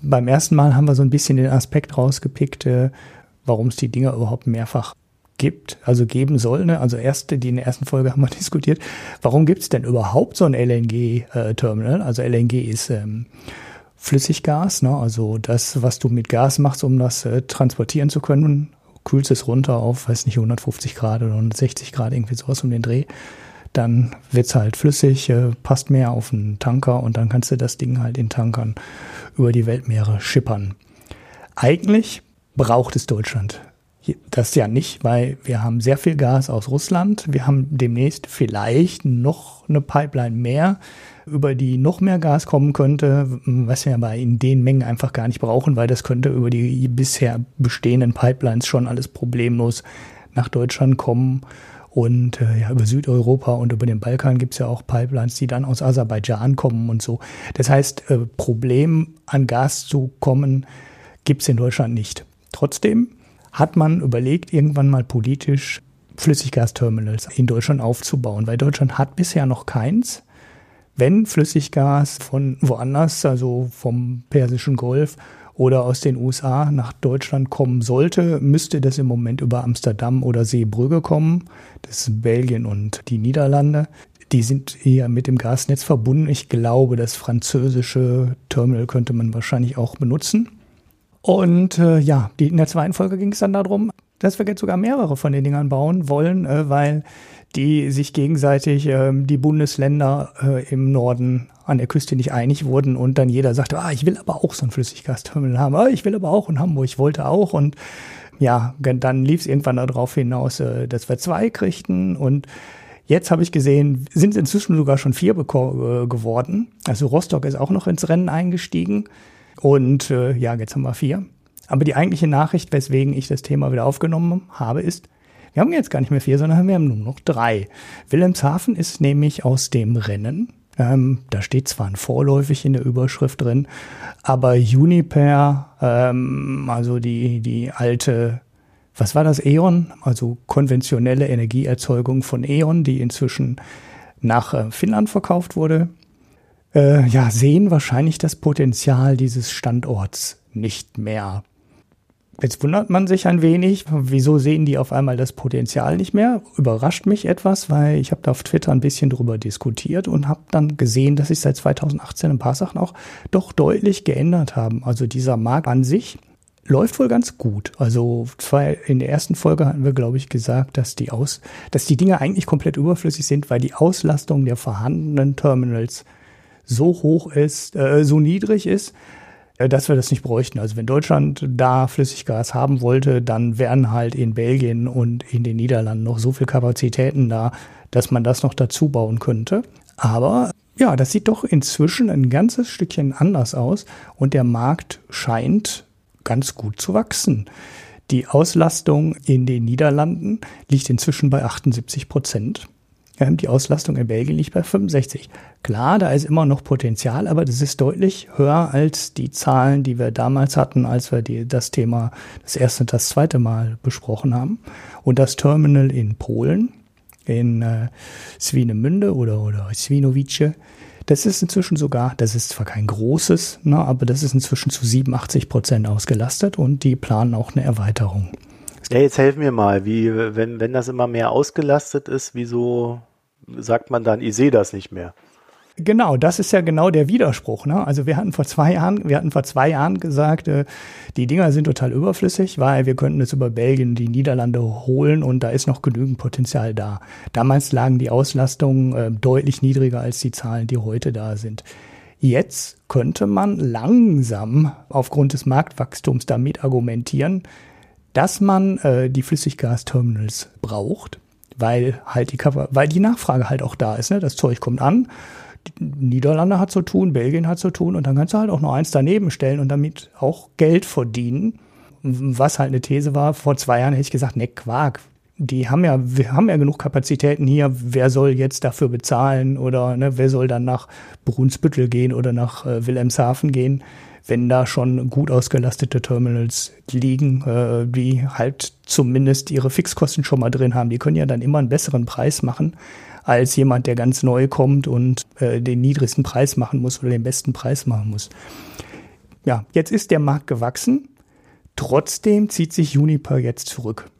Beim ersten Mal haben wir so ein bisschen den Aspekt rausgepickt, äh, warum es die Dinger überhaupt mehrfach gibt, also geben soll. Ne? Also erste, die in der ersten Folge haben wir [laughs] diskutiert, warum gibt es denn überhaupt so ein LNG-Terminal? Äh, also LNG ist ähm, Flüssiggas, ne? also das, was du mit Gas machst, um das äh, transportieren zu können, kühlst es runter auf, weiß nicht, 150 Grad oder 160 Grad, irgendwie sowas um den Dreh. Dann wird's halt flüssig, äh, passt mehr auf einen Tanker und dann kannst du das Ding halt in Tankern über die Weltmeere schippern. Eigentlich braucht es Deutschland das ja nicht, weil wir haben sehr viel Gas aus Russland. Wir haben demnächst vielleicht noch eine Pipeline mehr über die noch mehr Gas kommen könnte, was wir aber in den Mengen einfach gar nicht brauchen, weil das könnte über die bisher bestehenden Pipelines schon alles problemlos nach Deutschland kommen. Und äh, ja, über Südeuropa und über den Balkan gibt es ja auch Pipelines, die dann aus Aserbaidschan kommen und so. Das heißt, äh, Problem an Gas zu kommen, gibt es in Deutschland nicht. Trotzdem hat man überlegt, irgendwann mal politisch Flüssiggasterminals in Deutschland aufzubauen, weil Deutschland hat bisher noch keins. Wenn Flüssiggas von woanders, also vom Persischen Golf oder aus den USA nach Deutschland kommen sollte, müsste das im Moment über Amsterdam oder Seebrügge kommen. Das sind Belgien und die Niederlande. Die sind eher mit dem Gasnetz verbunden. Ich glaube, das französische Terminal könnte man wahrscheinlich auch benutzen. Und äh, ja, die, in der zweiten Folge ging es dann darum, dass wir jetzt sogar mehrere von den Dingern bauen wollen, äh, weil die sich gegenseitig äh, die Bundesländer äh, im Norden an der Küste nicht einig wurden und dann jeder sagte, ah, ich will aber auch so ein Flüssiggasterminal haben, ah, ich will aber auch in Hamburg, ich wollte auch und ja, dann lief es irgendwann darauf hinaus, äh, dass wir zwei kriegten und Jetzt habe ich gesehen, sind inzwischen sogar schon vier äh, geworden. Also Rostock ist auch noch ins Rennen eingestiegen. Und äh, ja, jetzt haben wir vier. Aber die eigentliche Nachricht, weswegen ich das Thema wieder aufgenommen habe, ist, wir haben jetzt gar nicht mehr vier, sondern wir haben nur noch drei. Wilhelmshaven ist nämlich aus dem Rennen. Ähm, da steht zwar ein vorläufig in der Überschrift drin, aber Uniper, ähm, also die, die alte, was war das, E.ON, also konventionelle Energieerzeugung von E.ON, die inzwischen nach äh, Finnland verkauft wurde, äh, ja, sehen wahrscheinlich das Potenzial dieses Standorts nicht mehr. Jetzt wundert man sich ein wenig, wieso sehen die auf einmal das Potenzial nicht mehr? Überrascht mich etwas, weil ich habe da auf Twitter ein bisschen drüber diskutiert und habe dann gesehen, dass sich seit 2018 ein paar Sachen auch doch deutlich geändert haben. Also dieser Markt an sich läuft wohl ganz gut. Also zwei, in der ersten Folge hatten wir, glaube ich, gesagt, dass die aus, dass die Dinge eigentlich komplett überflüssig sind, weil die Auslastung der vorhandenen Terminals so hoch ist, äh, so niedrig ist, äh, dass wir das nicht bräuchten. Also wenn Deutschland da Flüssiggas haben wollte, dann wären halt in Belgien und in den Niederlanden noch so viel Kapazitäten da, dass man das noch dazu bauen könnte. Aber ja, das sieht doch inzwischen ein ganzes Stückchen anders aus und der Markt scheint ganz gut zu wachsen. Die Auslastung in den Niederlanden liegt inzwischen bei 78 Prozent. Die Auslastung in Belgien liegt bei 65. Klar, da ist immer noch Potenzial, aber das ist deutlich höher als die Zahlen, die wir damals hatten, als wir die, das Thema das erste und das zweite Mal besprochen haben. Und das Terminal in Polen, in äh, Swinemünde oder, oder Swinowice, das ist inzwischen sogar, das ist zwar kein großes, ne, aber das ist inzwischen zu 87 Prozent ausgelastet und die planen auch eine Erweiterung. Ja, jetzt helfen mir mal, wie, wenn, wenn das immer mehr ausgelastet ist, wieso sagt man dann, ich sehe das nicht mehr. Genau, das ist ja genau der Widerspruch. Ne? Also wir hatten vor zwei Jahren, wir hatten vor zwei Jahren gesagt, äh, die Dinger sind total überflüssig, weil wir könnten es über Belgien, die Niederlande holen und da ist noch genügend Potenzial da. Damals lagen die Auslastungen äh, deutlich niedriger als die Zahlen, die heute da sind. Jetzt könnte man langsam aufgrund des Marktwachstums damit argumentieren, dass man äh, die Flüssiggasterminals braucht weil halt die, weil die Nachfrage halt auch da ist. Ne? Das Zeug kommt an, Niederlande hat zu tun, Belgien hat zu tun und dann kannst du halt auch noch eins daneben stellen und damit auch Geld verdienen. Was halt eine These war, vor zwei Jahren hätte ich gesagt, ne, Quark. Die haben ja, wir haben ja genug Kapazitäten hier. Wer soll jetzt dafür bezahlen oder ne, wer soll dann nach Brunsbüttel gehen oder nach äh, Wilhelmshaven gehen? Wenn da schon gut ausgelastete Terminals liegen, äh, die halt zumindest ihre Fixkosten schon mal drin haben. Die können ja dann immer einen besseren Preis machen als jemand, der ganz neu kommt und äh, den niedrigsten Preis machen muss oder den besten Preis machen muss. Ja, jetzt ist der Markt gewachsen. Trotzdem zieht sich Juniper jetzt zurück.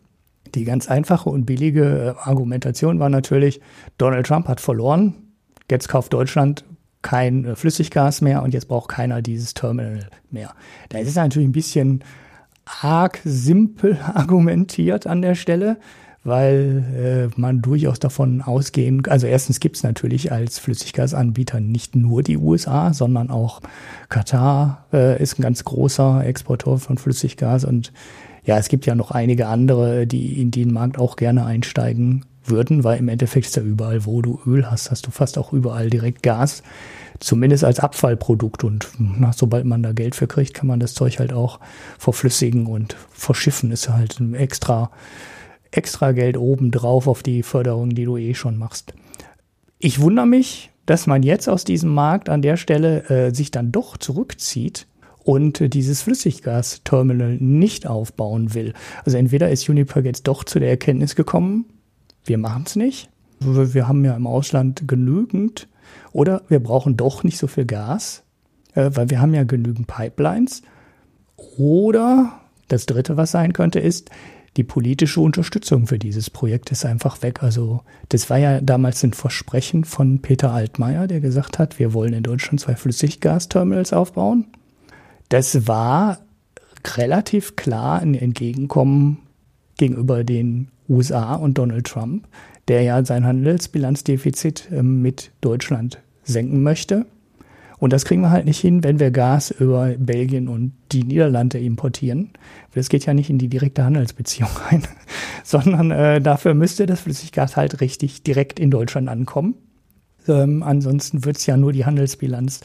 Die ganz einfache und billige äh, Argumentation war natürlich, Donald Trump hat verloren. Jetzt kauft Deutschland kein äh, Flüssiggas mehr und jetzt braucht keiner dieses Terminal mehr. Da ist es natürlich ein bisschen arg simpel [laughs] argumentiert an der Stelle, weil äh, man durchaus davon ausgehen, also erstens gibt es natürlich als Flüssiggasanbieter nicht nur die USA, sondern auch Katar äh, ist ein ganz großer Exporteur von Flüssiggas und ja, es gibt ja noch einige andere, die in den Markt auch gerne einsteigen würden, weil im Endeffekt ist ja überall, wo du Öl hast, hast du fast auch überall direkt Gas, zumindest als Abfallprodukt. Und na, sobald man da Geld für kriegt, kann man das Zeug halt auch verflüssigen und verschiffen. Ist halt ein extra, extra Geld obendrauf auf die Förderung, die du eh schon machst. Ich wundere mich, dass man jetzt aus diesem Markt an der Stelle äh, sich dann doch zurückzieht und dieses Flüssiggasterminal nicht aufbauen will. Also entweder ist Uniper jetzt doch zu der Erkenntnis gekommen, wir machen es nicht, wir haben ja im Ausland genügend, oder wir brauchen doch nicht so viel Gas, äh, weil wir haben ja genügend Pipelines. Oder das Dritte, was sein könnte, ist, die politische Unterstützung für dieses Projekt ist einfach weg. Also das war ja damals ein Versprechen von Peter Altmaier, der gesagt hat, wir wollen in Deutschland zwei Flüssiggasterminals aufbauen. Das war relativ klar ein Entgegenkommen gegenüber den USA und Donald Trump, der ja sein Handelsbilanzdefizit ähm, mit Deutschland senken möchte. Und das kriegen wir halt nicht hin, wenn wir Gas über Belgien und die Niederlande importieren. Das geht ja nicht in die direkte Handelsbeziehung [laughs] rein, sondern äh, dafür müsste das Flüssiggas halt richtig direkt in Deutschland ankommen. Ähm, ansonsten wird es ja nur die Handelsbilanz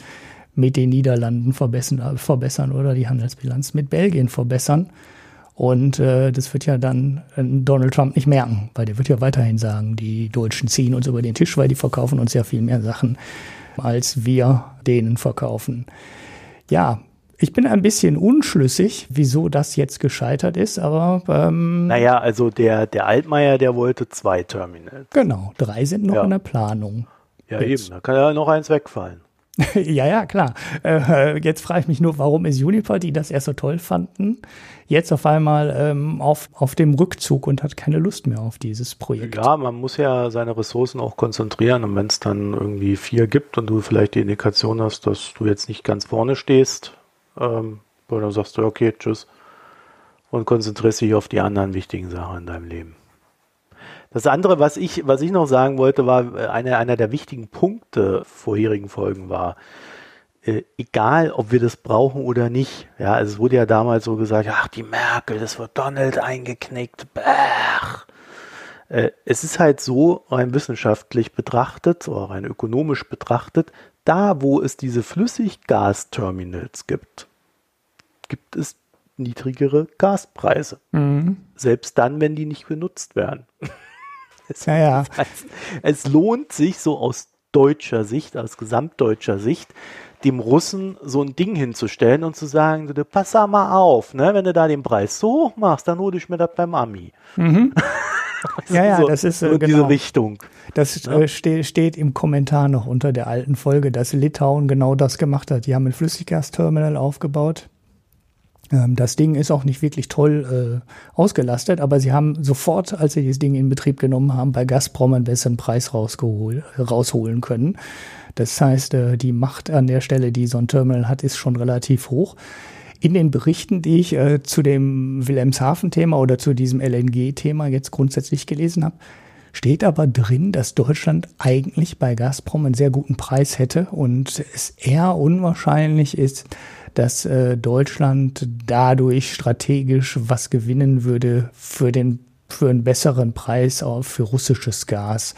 mit den Niederlanden verbessern, verbessern oder die Handelsbilanz mit Belgien verbessern. Und äh, das wird ja dann äh, Donald Trump nicht merken, weil der wird ja weiterhin sagen, die Deutschen ziehen uns über den Tisch, weil die verkaufen uns ja viel mehr Sachen als wir denen verkaufen. Ja, ich bin ein bisschen unschlüssig, wieso das jetzt gescheitert ist, aber ähm, naja, also der der Altmaier, der wollte zwei Terminals. Genau, drei sind noch ja. in der Planung. Ja jetzt. eben, da kann ja noch eins wegfallen. [laughs] ja, ja, klar. Äh, jetzt frage ich mich nur, warum ist Juniper, die das erst so toll fanden, jetzt auf einmal ähm, auf, auf dem Rückzug und hat keine Lust mehr auf dieses Projekt. Ja, man muss ja seine Ressourcen auch konzentrieren und wenn es dann irgendwie vier gibt und du vielleicht die Indikation hast, dass du jetzt nicht ganz vorne stehst, ähm, dann sagst du, okay, tschüss und konzentrierst dich auf die anderen wichtigen Sachen in deinem Leben. Das andere, was ich, was ich noch sagen wollte, war, äh, einer, einer der wichtigen Punkte vorherigen Folgen war, äh, egal ob wir das brauchen oder nicht. Ja, also es wurde ja damals so gesagt, ach, die Merkel, das wird Donald eingeknickt. Bäh. Äh, es ist halt so, rein wissenschaftlich betrachtet oder rein ökonomisch betrachtet, da wo es diese Flüssiggasterminals gibt, gibt es niedrigere Gaspreise. Mhm. Selbst dann, wenn die nicht benutzt werden. Es, [laughs] ja, ja. Es, lohnt sich so aus deutscher Sicht, aus gesamtdeutscher Sicht, dem Russen so ein Ding hinzustellen und zu sagen, du, pass da mal auf, ne, wenn du da den Preis so hoch machst, dann hole ich mir das beim Ami. Mhm. [laughs] [laughs] ja, ja, so, das ist äh, so genau. diese Richtung. Das ja. äh, ste steht im Kommentar noch unter der alten Folge, dass Litauen genau das gemacht hat. Die haben ein Flüssiggasterminal aufgebaut das Ding ist auch nicht wirklich toll äh, ausgelastet, aber sie haben sofort, als sie das Ding in Betrieb genommen haben, bei Gazprom einen besseren Preis rausgeholt, rausholen können. Das heißt, äh, die Macht an der Stelle, die so ein Terminal hat, ist schon relativ hoch. In den Berichten, die ich äh, zu dem Wilhelmshaven-Thema oder zu diesem LNG-Thema jetzt grundsätzlich gelesen habe, steht aber drin, dass Deutschland eigentlich bei Gazprom einen sehr guten Preis hätte und es eher unwahrscheinlich ist, dass äh, Deutschland dadurch strategisch was gewinnen würde für den für einen besseren Preis auch für russisches Gas.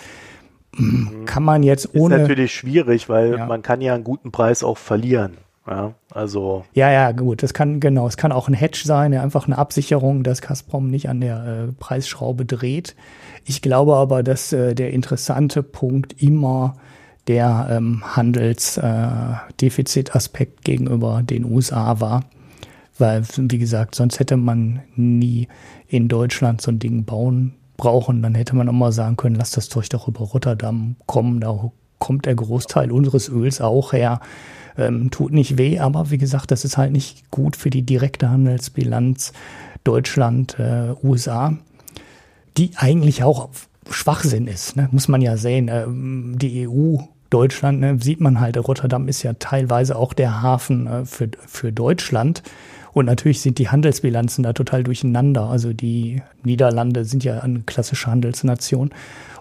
Mhm. Kann man jetzt ohne. Ist natürlich schwierig, weil ja. man kann ja einen guten Preis auch verlieren. Ja, also. Ja, ja, gut. Das kann, genau. Es kann auch ein Hedge sein, einfach eine Absicherung, dass Gazprom nicht an der äh, Preisschraube dreht. Ich glaube aber, dass äh, der interessante Punkt immer der ähm, Handelsdefizitaspekt äh, gegenüber den USA war. Weil, wie gesagt, sonst hätte man nie in Deutschland so ein Ding bauen brauchen. Dann hätte man auch mal sagen können, lass das Zeug doch über Rotterdam kommen. Da kommt der Großteil unseres Öls auch her. Ähm, tut nicht weh, aber wie gesagt, das ist halt nicht gut für die direkte Handelsbilanz Deutschland, äh, USA, die eigentlich auch Schwachsinn ist, ne? muss man ja sehen. Ähm, die EU Deutschland, ne, sieht man halt, Rotterdam ist ja teilweise auch der Hafen äh, für, für Deutschland. Und natürlich sind die Handelsbilanzen da total durcheinander. Also die Niederlande sind ja eine klassische Handelsnation.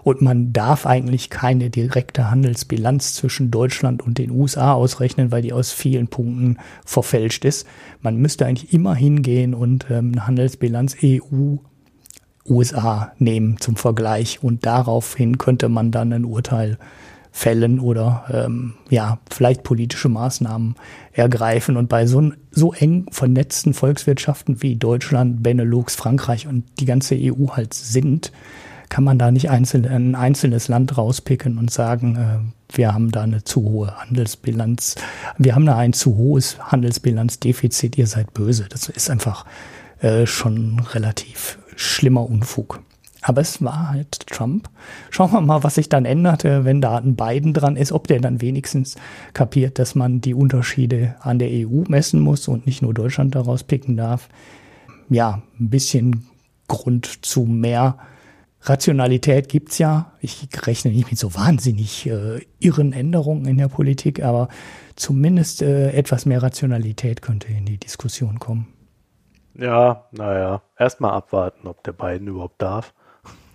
Und man darf eigentlich keine direkte Handelsbilanz zwischen Deutschland und den USA ausrechnen, weil die aus vielen Punkten verfälscht ist. Man müsste eigentlich immer hingehen und ähm, eine Handelsbilanz EU USA nehmen zum Vergleich. Und daraufhin könnte man dann ein Urteil fällen oder ähm, ja, vielleicht politische Maßnahmen ergreifen. Und bei so, so eng vernetzten Volkswirtschaften wie Deutschland, Benelux, Frankreich und die ganze EU halt sind, kann man da nicht einzeln, ein einzelnes Land rauspicken und sagen, äh, wir haben da eine zu hohe Handelsbilanz, wir haben da ein zu hohes Handelsbilanzdefizit, ihr seid böse. Das ist einfach äh, schon relativ schlimmer Unfug. Aber es war halt Trump. Schauen wir mal, was sich dann änderte, wenn da ein Biden dran ist, ob der dann wenigstens kapiert, dass man die Unterschiede an der EU messen muss und nicht nur Deutschland daraus picken darf. Ja, ein bisschen Grund zu mehr Rationalität gibt's ja. Ich rechne nicht mit so wahnsinnig äh, irren Änderungen in der Politik, aber zumindest äh, etwas mehr Rationalität könnte in die Diskussion kommen. Ja, naja, erstmal abwarten, ob der Biden überhaupt darf.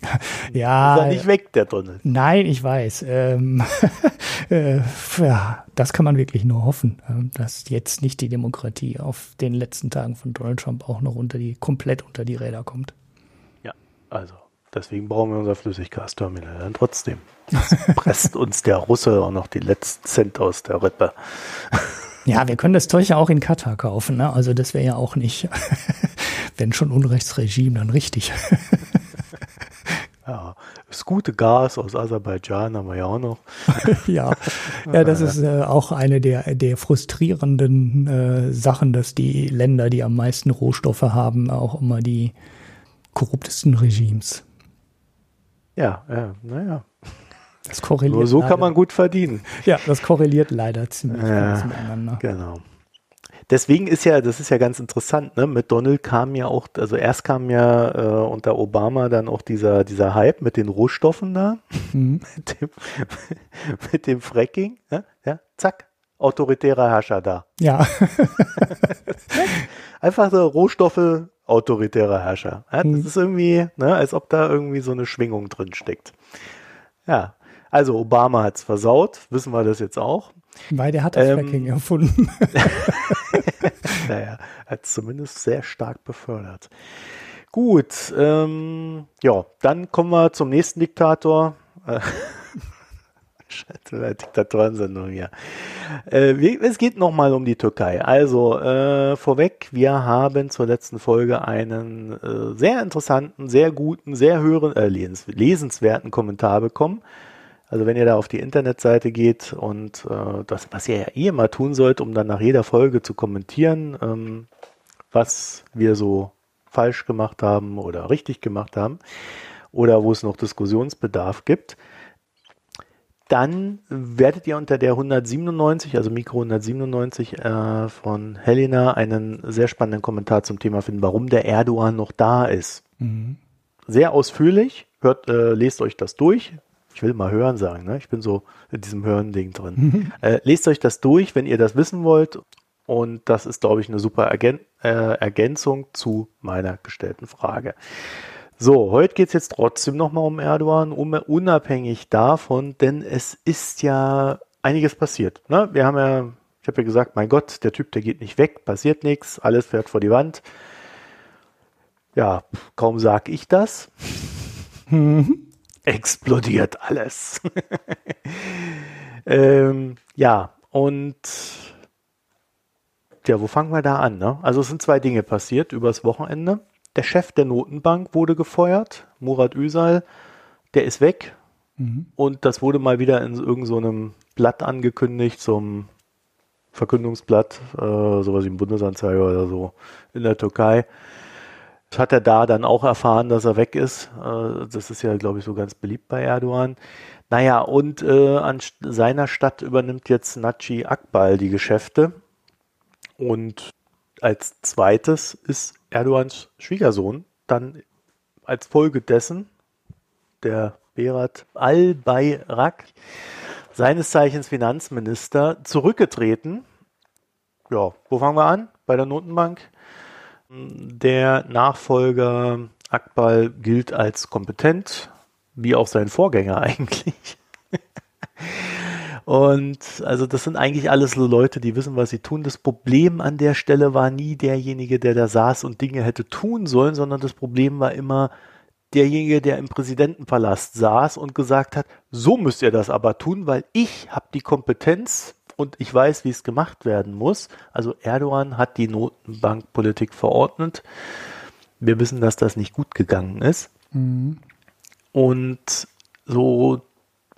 [laughs] ja. Ist er nicht weg, der Donald? Nein, ich weiß. Ähm, [laughs] äh, ja, das kann man wirklich nur hoffen, äh, dass jetzt nicht die Demokratie auf den letzten Tagen von Donald Trump auch noch unter die, komplett unter die Räder kommt. Ja, also deswegen brauchen wir unser Flüssiggasterminal dann trotzdem. Das [laughs] presst uns der Russe auch noch die letzten Cent aus der Rippe. Ja, wir können das Zeug ja auch in Katar kaufen, ne? Also das wäre ja auch nicht, wenn schon Unrechtsregime, dann richtig. Ja, das gute Gas aus Aserbaidschan haben wir ja auch noch. [laughs] ja. ja, das ist äh, auch eine der, der frustrierenden äh, Sachen, dass die Länder, die am meisten Rohstoffe haben, auch immer die korruptesten Regimes. Ja, ja, naja. Das korreliert. Nur so leider. kann man gut verdienen. Ja, das korreliert leider ziemlich ja, miteinander. Genau deswegen ist ja, das ist ja ganz interessant, ne? Mit Donald kam ja auch, also erst kam ja äh, unter Obama dann auch dieser, dieser Hype mit den Rohstoffen da, mhm. [laughs] mit, dem, [laughs] mit dem Fracking, ne? ja, zack, autoritärer Herrscher da. Ja. [laughs] Einfach so Rohstoffe, autoritärer Herrscher. Ja, das mhm. ist irgendwie, ne, als ob da irgendwie so eine Schwingung drin steckt. Ja, also Obama hat's versaut, wissen wir das jetzt auch. Weil der hat das ähm, Fracking erfunden. [laughs] naja, hat es zumindest sehr stark befördert. Gut, ähm, ja, dann kommen wir zum nächsten Diktator. [laughs] Scheiße, Diktatorensendung hier. Äh, es geht nochmal um die Türkei. Also, äh, vorweg, wir haben zur letzten Folge einen äh, sehr interessanten, sehr guten, sehr höheren, äh, lesenswerten Kommentar bekommen also wenn ihr da auf die Internetseite geht und äh, das, was ihr ja eh immer tun sollt, um dann nach jeder Folge zu kommentieren, ähm, was wir so falsch gemacht haben oder richtig gemacht haben oder wo es noch Diskussionsbedarf gibt, dann werdet ihr unter der 197, also Mikro 197 äh, von Helena einen sehr spannenden Kommentar zum Thema finden, warum der Erdogan noch da ist. Mhm. Sehr ausführlich. Hört, äh, lest euch das durch, ich will mal hören sagen, ne? Ich bin so in diesem Hören-Ding drin. Mhm. Äh, lest euch das durch, wenn ihr das wissen wollt. Und das ist, glaube ich, eine super Ergän äh, Ergänzung zu meiner gestellten Frage. So, heute geht es jetzt trotzdem nochmal um Erdogan, um, unabhängig davon, denn es ist ja einiges passiert. Ne? Wir haben ja, ich habe ja gesagt, mein Gott, der Typ, der geht nicht weg, passiert nichts, alles fährt vor die Wand. Ja, kaum sage ich das. Mhm explodiert alles. [laughs] ähm, ja, und ja, wo fangen wir da an? Ne? Also es sind zwei Dinge passiert übers Wochenende. Der Chef der Notenbank wurde gefeuert, Murat Üsal, der ist weg. Mhm. Und das wurde mal wieder in irgendeinem so Blatt angekündigt, zum Verkündungsblatt, äh, sowas wie ein Bundesanzeiger oder so in der Türkei hat er da dann auch erfahren, dass er weg ist. Äh, das ist ja, glaube ich, so ganz beliebt bei Erdogan. Naja, und äh, an seiner Stadt übernimmt jetzt Naci Akbal die Geschäfte. Und als zweites ist Erdogans Schwiegersohn dann als Folge dessen, der Berat al-Bayrak, seines Zeichens Finanzminister, zurückgetreten. Ja, wo fangen wir an? Bei der Notenbank. Der Nachfolger Akbal gilt als kompetent, wie auch sein Vorgänger [laughs] eigentlich. Und also das sind eigentlich alles so Leute, die wissen, was sie tun. Das Problem an der Stelle war nie derjenige, der da saß und Dinge hätte tun sollen, sondern das Problem war immer derjenige, der im Präsidentenpalast saß und gesagt hat, so müsst ihr das aber tun, weil ich habe die Kompetenz und ich weiß, wie es gemacht werden muss. Also Erdogan hat die Notenbankpolitik verordnet. Wir wissen, dass das nicht gut gegangen ist. Mhm. Und so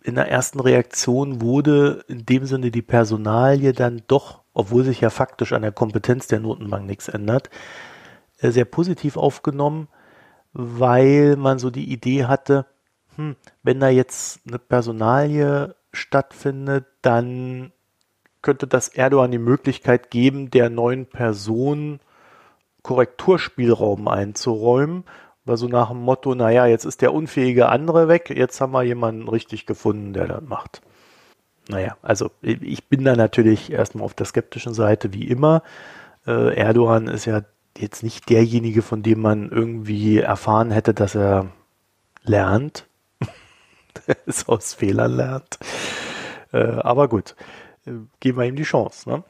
in der ersten Reaktion wurde in dem Sinne die Personalie dann doch, obwohl sich ja faktisch an der Kompetenz der Notenbank nichts ändert, äh, sehr positiv aufgenommen, weil man so die Idee hatte, hm, wenn da jetzt eine Personalie stattfindet, dann könnte das Erdogan die Möglichkeit geben, der neuen Person Korrekturspielraum einzuräumen war so nach dem Motto, naja, jetzt ist der unfähige andere weg, jetzt haben wir jemanden richtig gefunden, der das macht. Naja, also ich bin da natürlich erstmal auf der skeptischen Seite, wie immer. Äh, Erdogan ist ja jetzt nicht derjenige, von dem man irgendwie erfahren hätte, dass er lernt, [laughs] es aus Fehlern lernt. Äh, aber gut, geben wir ihm die Chance. Ne?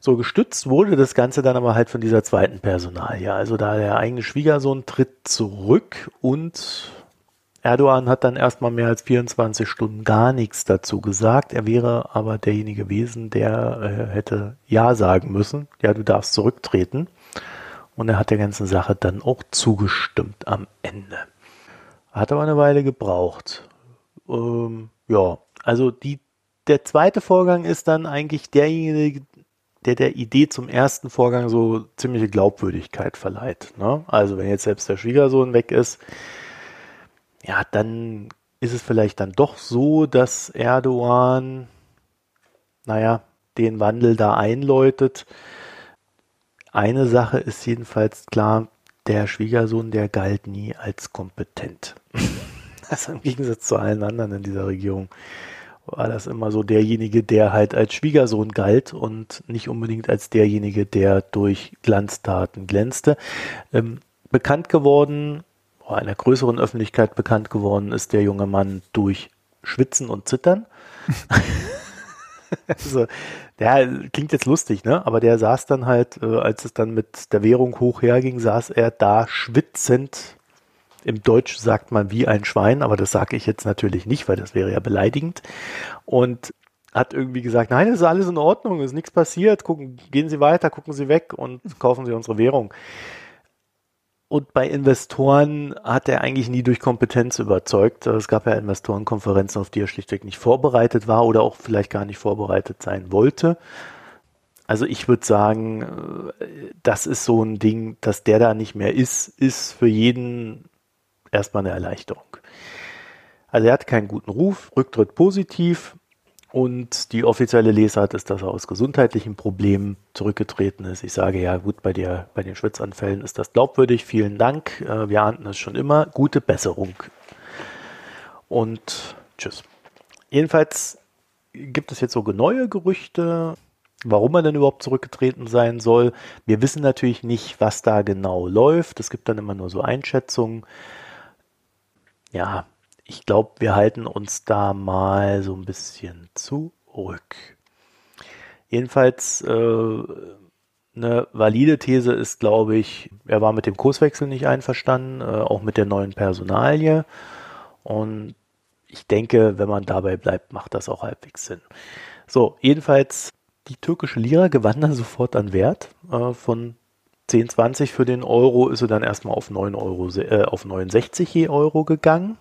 So gestützt wurde das Ganze dann aber halt von dieser zweiten Personalie. Also da der eigene Schwiegersohn tritt zurück und Erdogan hat dann erstmal mehr als 24 Stunden gar nichts dazu gesagt. Er wäre aber derjenige gewesen, der äh, hätte Ja sagen müssen. Ja, du darfst zurücktreten. Und er hat der ganzen Sache dann auch zugestimmt am Ende. Hat aber eine Weile gebraucht. Ähm, ja, also die, der zweite Vorgang ist dann eigentlich derjenige, der der Idee zum ersten Vorgang so ziemliche Glaubwürdigkeit verleiht. Ne? Also wenn jetzt selbst der Schwiegersohn weg ist, ja, dann ist es vielleicht dann doch so, dass Erdogan, naja, den Wandel da einläutet. Eine Sache ist jedenfalls klar, der Schwiegersohn, der galt nie als kompetent. [laughs] also im Gegensatz zu allen anderen in dieser Regierung war das immer so derjenige, der halt als Schwiegersohn galt und nicht unbedingt als derjenige, der durch Glanztaten glänzte. Ähm, bekannt geworden, einer größeren Öffentlichkeit bekannt geworden ist der junge Mann durch Schwitzen und Zittern. [laughs] also, der klingt jetzt lustig, ne? Aber der saß dann halt, äh, als es dann mit der Währung hoch herging, saß er da schwitzend im Deutsch sagt man wie ein Schwein, aber das sage ich jetzt natürlich nicht, weil das wäre ja beleidigend. Und hat irgendwie gesagt, nein, es ist alles in Ordnung, ist nichts passiert, gucken, gehen Sie weiter, gucken Sie weg und kaufen Sie unsere Währung. Und bei Investoren hat er eigentlich nie durch Kompetenz überzeugt. Es gab ja Investorenkonferenzen, auf die er schlichtweg nicht vorbereitet war oder auch vielleicht gar nicht vorbereitet sein wollte. Also ich würde sagen, das ist so ein Ding, dass der da nicht mehr ist, ist für jeden erstmal eine Erleichterung. Also er hat keinen guten Ruf, Rücktritt positiv und die offizielle Lesart ist, dass er aus gesundheitlichen Problemen zurückgetreten ist. Ich sage ja, gut, bei, der, bei den Schwitzanfällen ist das glaubwürdig. Vielen Dank. Äh, wir ahnten es schon immer. Gute Besserung. Und tschüss. Jedenfalls gibt es jetzt so neue Gerüchte, warum er denn überhaupt zurückgetreten sein soll. Wir wissen natürlich nicht, was da genau läuft. Es gibt dann immer nur so Einschätzungen ja, ich glaube, wir halten uns da mal so ein bisschen zurück. Jedenfalls äh, eine valide These ist, glaube ich, er war mit dem Kurswechsel nicht einverstanden, äh, auch mit der neuen Personalie. Und ich denke, wenn man dabei bleibt, macht das auch halbwegs Sinn. So, jedenfalls, die türkische Lira gewann dann sofort an Wert äh, von 10,20 für den Euro ist er dann erstmal auf 9 Euro, äh, auf 69 je Euro gegangen.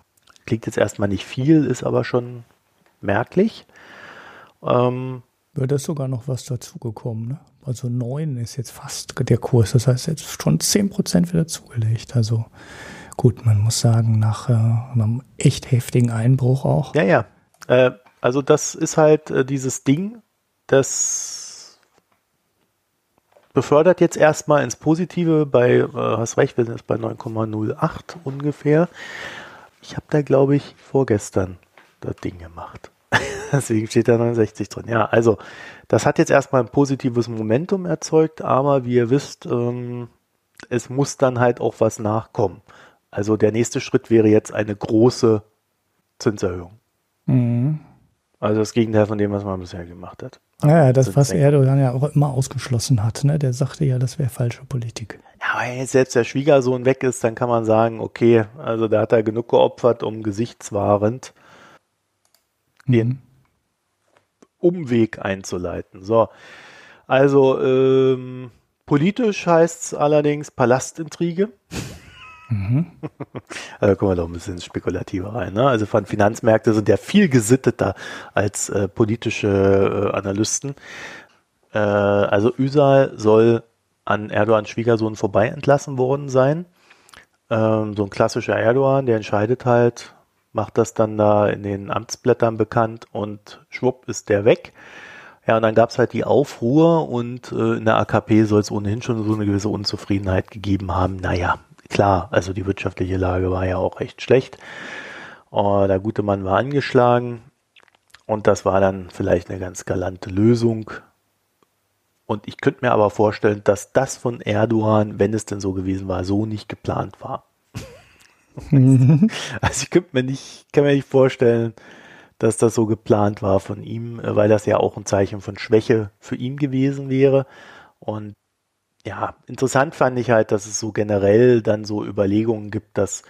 Klingt jetzt erstmal nicht viel, ist aber schon merklich. Ähm, Wird das sogar noch was dazugekommen, ne? Also 9 ist jetzt fast der Kurs, das heißt jetzt schon 10% wieder zugelegt. Also gut, man muss sagen, nach äh, einem echt heftigen Einbruch auch. Ja, ja. Äh, also das ist halt äh, dieses Ding, das befördert jetzt erstmal ins Positive bei, äh, hast recht, wir sind jetzt bei 9,08 ungefähr. Ich habe da, glaube ich, vorgestern das Ding gemacht. [laughs] Deswegen steht da 69 drin. Ja, also das hat jetzt erstmal ein positives Momentum erzeugt, aber wie ihr wisst, ähm, es muss dann halt auch was nachkommen. Also der nächste Schritt wäre jetzt eine große Zinserhöhung. Mhm. Also das Gegenteil von dem, was man bisher gemacht hat. Ja, das, was Erdogan ja auch immer ausgeschlossen hat. Ne? Der sagte ja, das wäre falsche Politik. Ja, wenn jetzt selbst der Schwiegersohn weg ist, dann kann man sagen, okay, also da hat er genug geopfert, um gesichtswahrend den mhm. Umweg einzuleiten. So, also ähm, politisch heißt es allerdings Palastintrige. Mhm. [laughs] Also kommen wir doch ein bisschen spekulativer rein. Ne? Also von Finanzmärkte sind ja viel gesitteter als äh, politische äh, Analysten. Äh, also Üsal soll an Erdogans Schwiegersohn vorbei entlassen worden sein. Ähm, so ein klassischer Erdogan, der entscheidet halt, macht das dann da in den Amtsblättern bekannt und schwupp ist der weg. Ja, und dann gab es halt die Aufruhr und äh, in der AKP soll es ohnehin schon so eine gewisse Unzufriedenheit gegeben haben. Naja, klar, also die wirtschaftliche Lage war ja auch recht schlecht. Oh, der gute Mann war angeschlagen und das war dann vielleicht eine ganz galante Lösung. Und ich könnte mir aber vorstellen, dass das von Erdogan, wenn es denn so gewesen war, so nicht geplant war. [laughs] also ich könnte mir nicht, kann mir nicht vorstellen, dass das so geplant war von ihm, weil das ja auch ein Zeichen von Schwäche für ihn gewesen wäre. Und ja, interessant fand ich halt, dass es so generell dann so Überlegungen gibt, dass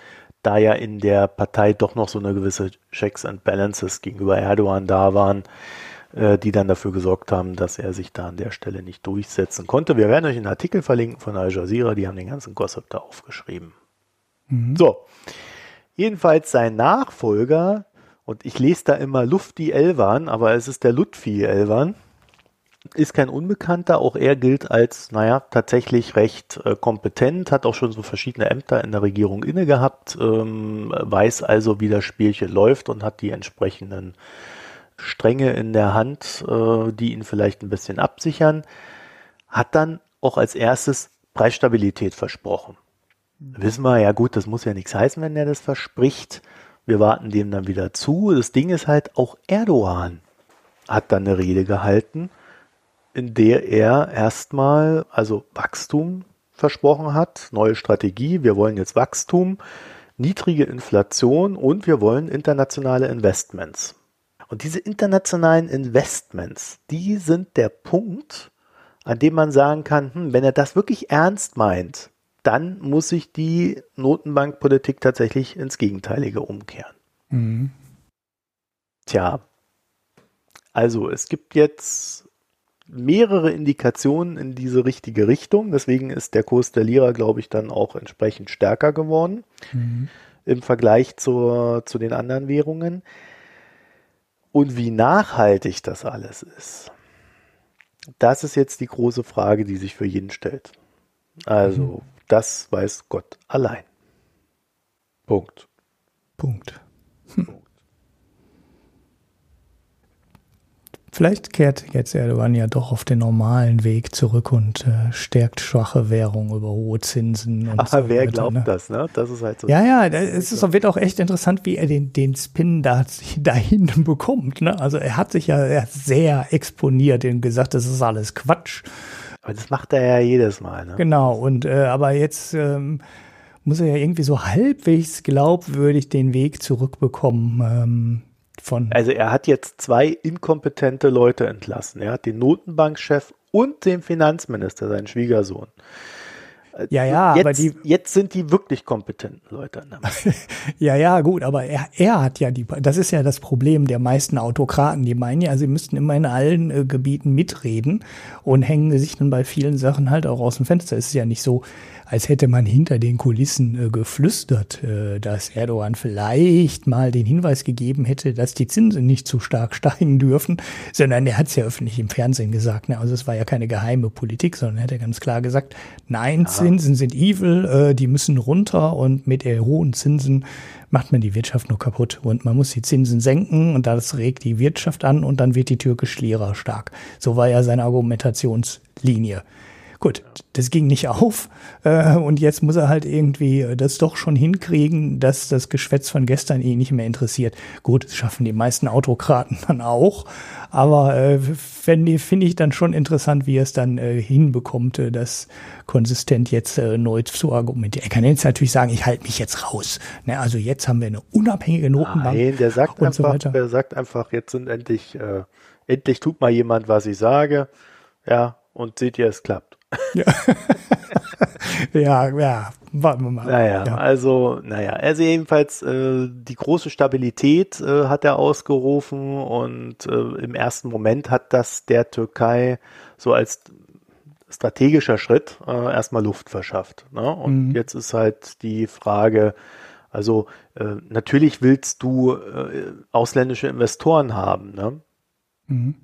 da ja in der Partei doch noch so eine gewisse Checks and Balances gegenüber Erdogan da waren, äh, die dann dafür gesorgt haben, dass er sich da an der Stelle nicht durchsetzen konnte. Wir werden euch einen Artikel verlinken von Al Jazeera, die haben den ganzen Gossip da aufgeschrieben. Mhm. So, jedenfalls sein Nachfolger, und ich lese da immer Lufti Elvan, aber es ist der Lutfi Elvan, ist kein Unbekannter, auch er gilt als, naja, tatsächlich recht äh, kompetent, hat auch schon so verschiedene Ämter in der Regierung inne gehabt, ähm, weiß also, wie das Spielchen läuft und hat die entsprechenden Stränge in der Hand, äh, die ihn vielleicht ein bisschen absichern, hat dann auch als erstes Preisstabilität versprochen. Mhm. Wissen wir, ja gut, das muss ja nichts heißen, wenn er das verspricht. Wir warten dem dann wieder zu. Das Ding ist halt, auch Erdogan hat dann eine Rede gehalten in der er erstmal, also Wachstum versprochen hat, neue Strategie, wir wollen jetzt Wachstum, niedrige Inflation und wir wollen internationale Investments. Und diese internationalen Investments, die sind der Punkt, an dem man sagen kann, hm, wenn er das wirklich ernst meint, dann muss sich die Notenbankpolitik tatsächlich ins Gegenteilige umkehren. Mhm. Tja, also es gibt jetzt mehrere Indikationen in diese richtige Richtung. Deswegen ist der Kurs der Lira, glaube ich, dann auch entsprechend stärker geworden mhm. im Vergleich zur, zu den anderen Währungen. Und wie nachhaltig das alles ist, das ist jetzt die große Frage, die sich für jeden stellt. Also, mhm. das weiß Gott allein. Punkt. Punkt. Hm. Vielleicht kehrt jetzt Erdogan ja doch auf den normalen Weg zurück und äh, stärkt schwache Währung über hohe Zinsen. Und Ach, so wer glaubt ne? das, ne? Das ist halt so. Ja, ja, es ist, wird auch echt interessant, wie er den, den Spin da, dahin [laughs] bekommt. Ne? Also er hat sich ja sehr exponiert und gesagt, das ist alles Quatsch. Aber das macht er ja jedes Mal. Ne? Genau, und äh, aber jetzt ähm, muss er ja irgendwie so halbwegs glaubwürdig den Weg zurückbekommen. Ähm, von. Also er hat jetzt zwei inkompetente Leute entlassen. Er hat den Notenbankchef und den Finanzminister, seinen Schwiegersohn. Ja, ja, jetzt, aber die. Jetzt sind die wirklich kompetenten Leute. [laughs] ja, ja, gut, aber er, er hat ja die, das ist ja das Problem der meisten Autokraten. Die meinen ja, sie müssten immer in allen äh, Gebieten mitreden und hängen sich dann bei vielen Sachen halt auch aus dem Fenster. Es ist ja nicht so, als hätte man hinter den Kulissen äh, geflüstert, äh, dass Erdogan vielleicht mal den Hinweis gegeben hätte, dass die Zinsen nicht zu stark [laughs] steigen dürfen, sondern er hat es ja öffentlich im Fernsehen gesagt. Ne? Also es war ja keine geheime Politik, sondern er hat ja ganz klar gesagt, nein, Zinsen sind evil, äh, die müssen runter und mit hohen Zinsen macht man die Wirtschaft nur kaputt und man muss die Zinsen senken und das regt die Wirtschaft an und dann wird die türkische Lira stark. So war ja seine Argumentationslinie. Gut, das ging nicht auf äh, und jetzt muss er halt irgendwie äh, das doch schon hinkriegen, dass das Geschwätz von gestern ihn nicht mehr interessiert. Gut, das schaffen die meisten Autokraten dann auch, aber äh, finde find ich dann schon interessant, wie er es dann äh, hinbekommt, äh, das konsistent jetzt äh, neu zu argumentieren. Er kann jetzt natürlich sagen, ich halte mich jetzt raus. Ne, also jetzt haben wir eine unabhängige Notenbank. Nein, der sagt und einfach, so der sagt einfach, jetzt sind endlich, äh, endlich tut mal jemand, was ich sage. Ja, und seht ihr, es klappt. Ja. [laughs] ja, ja, warten wir mal. Naja, ja. also, naja, also jedenfalls äh, die große Stabilität äh, hat er ausgerufen und äh, im ersten Moment hat das der Türkei so als strategischer Schritt äh, erstmal Luft verschafft. Ne? Und mhm. jetzt ist halt die Frage, also äh, natürlich willst du äh, ausländische Investoren haben, ne? Mhm.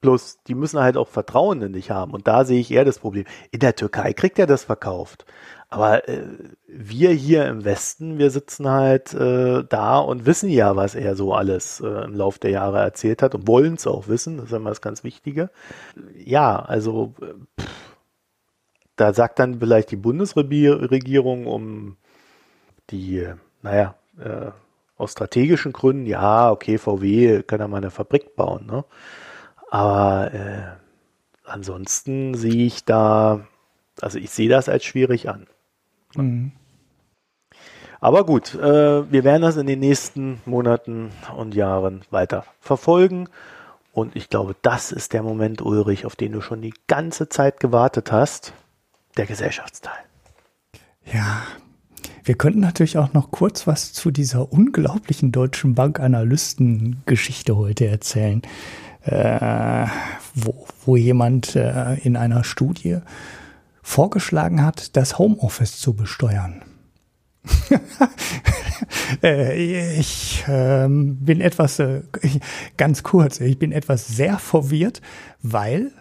Bloß, die müssen halt auch Vertrauen in dich haben. Und da sehe ich eher das Problem. In der Türkei kriegt er das verkauft. Aber äh, wir hier im Westen, wir sitzen halt äh, da und wissen ja, was er so alles äh, im Laufe der Jahre erzählt hat und wollen es auch wissen. Das ist immer das ganz Wichtige. Ja, also pff, da sagt dann vielleicht die Bundesregierung um die, naja, äh, aus strategischen Gründen, ja, okay, VW kann ja mal eine Fabrik bauen, ne? Aber äh, ansonsten sehe ich da, also ich sehe das als schwierig an. Mhm. Aber gut, äh, wir werden das in den nächsten Monaten und Jahren weiter verfolgen. Und ich glaube, das ist der Moment, Ulrich, auf den du schon die ganze Zeit gewartet hast der Gesellschaftsteil. Ja, wir könnten natürlich auch noch kurz was zu dieser unglaublichen Deutschen Bankanalysten-Geschichte heute erzählen, äh, wo, wo jemand äh, in einer Studie vorgeschlagen hat, das Homeoffice zu besteuern. [laughs] äh, ich äh, bin etwas, äh, ganz kurz, ich bin etwas sehr verwirrt, weil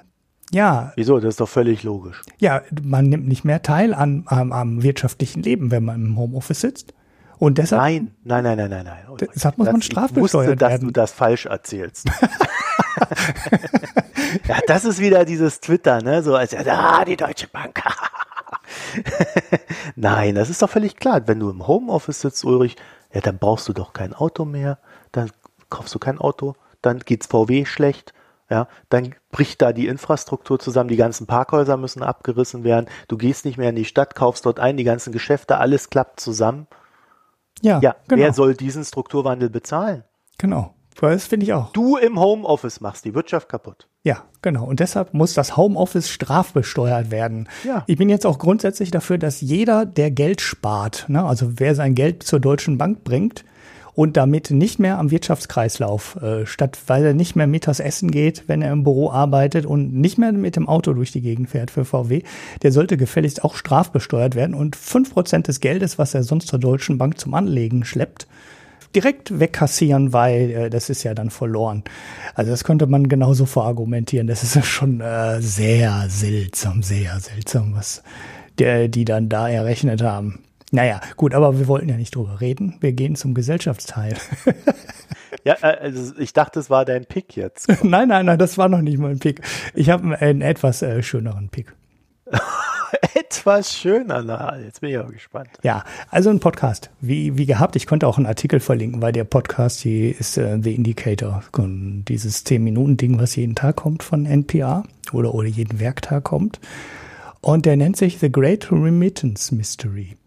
ja. Wieso? Das ist doch völlig logisch. Ja, man nimmt nicht mehr teil an, am, am wirtschaftlichen Leben, wenn man im Homeoffice sitzt. Und deshalb. Nein, nein, nein, nein, nein, nein. Deshalb muss das, man strafbesteuert wusste, dass du das falsch erzählst. [laughs] [laughs] ja, das ist wieder dieses Twitter, ne? So als, ah, die Deutsche Bank. [laughs] nein, das ist doch völlig klar. Wenn du im Homeoffice sitzt, Ulrich, ja, dann brauchst du doch kein Auto mehr. Dann kaufst du kein Auto. Dann geht's VW schlecht ja, dann bricht da die Infrastruktur zusammen, die ganzen Parkhäuser müssen abgerissen werden, du gehst nicht mehr in die Stadt, kaufst dort ein, die ganzen Geschäfte, alles klappt zusammen. Ja, ja genau. wer soll diesen Strukturwandel bezahlen? Genau. Das finde ich auch. Du im Homeoffice machst die Wirtschaft kaputt. Ja, genau. Und deshalb muss das Homeoffice strafbesteuert werden. Ja. Ich bin jetzt auch grundsätzlich dafür, dass jeder, der Geld spart, ne, also wer sein Geld zur Deutschen Bank bringt, und damit nicht mehr am Wirtschaftskreislauf äh, statt, weil er nicht mehr mittags essen geht, wenn er im Büro arbeitet und nicht mehr mit dem Auto durch die Gegend fährt für VW, der sollte gefälligst auch strafbesteuert werden und fünf Prozent des Geldes, was er sonst zur Deutschen Bank zum Anlegen schleppt, direkt wegkassieren, weil äh, das ist ja dann verloren. Also das könnte man genauso verargumentieren. Das ist ja schon äh, sehr seltsam, sehr seltsam, was der, die dann da errechnet haben. Naja, gut, aber wir wollten ja nicht drüber reden. Wir gehen zum Gesellschaftsteil. ja, äh, also ich dachte, es war dein Pick jetzt. [laughs] nein, nein, nein, das war noch nicht mein Pick. Ich habe einen etwas äh, schöneren Pick. [laughs] etwas schöner, na, jetzt bin ich aber gespannt. Ja, also ein Podcast, wie, wie gehabt. Ich konnte auch einen Artikel verlinken, weil der Podcast hier ist äh, The Indicator. Dieses 10-Minuten-Ding, was jeden Tag kommt von NPR oder, oder jeden Werktag kommt. Und der nennt sich The Great Remittance Mystery.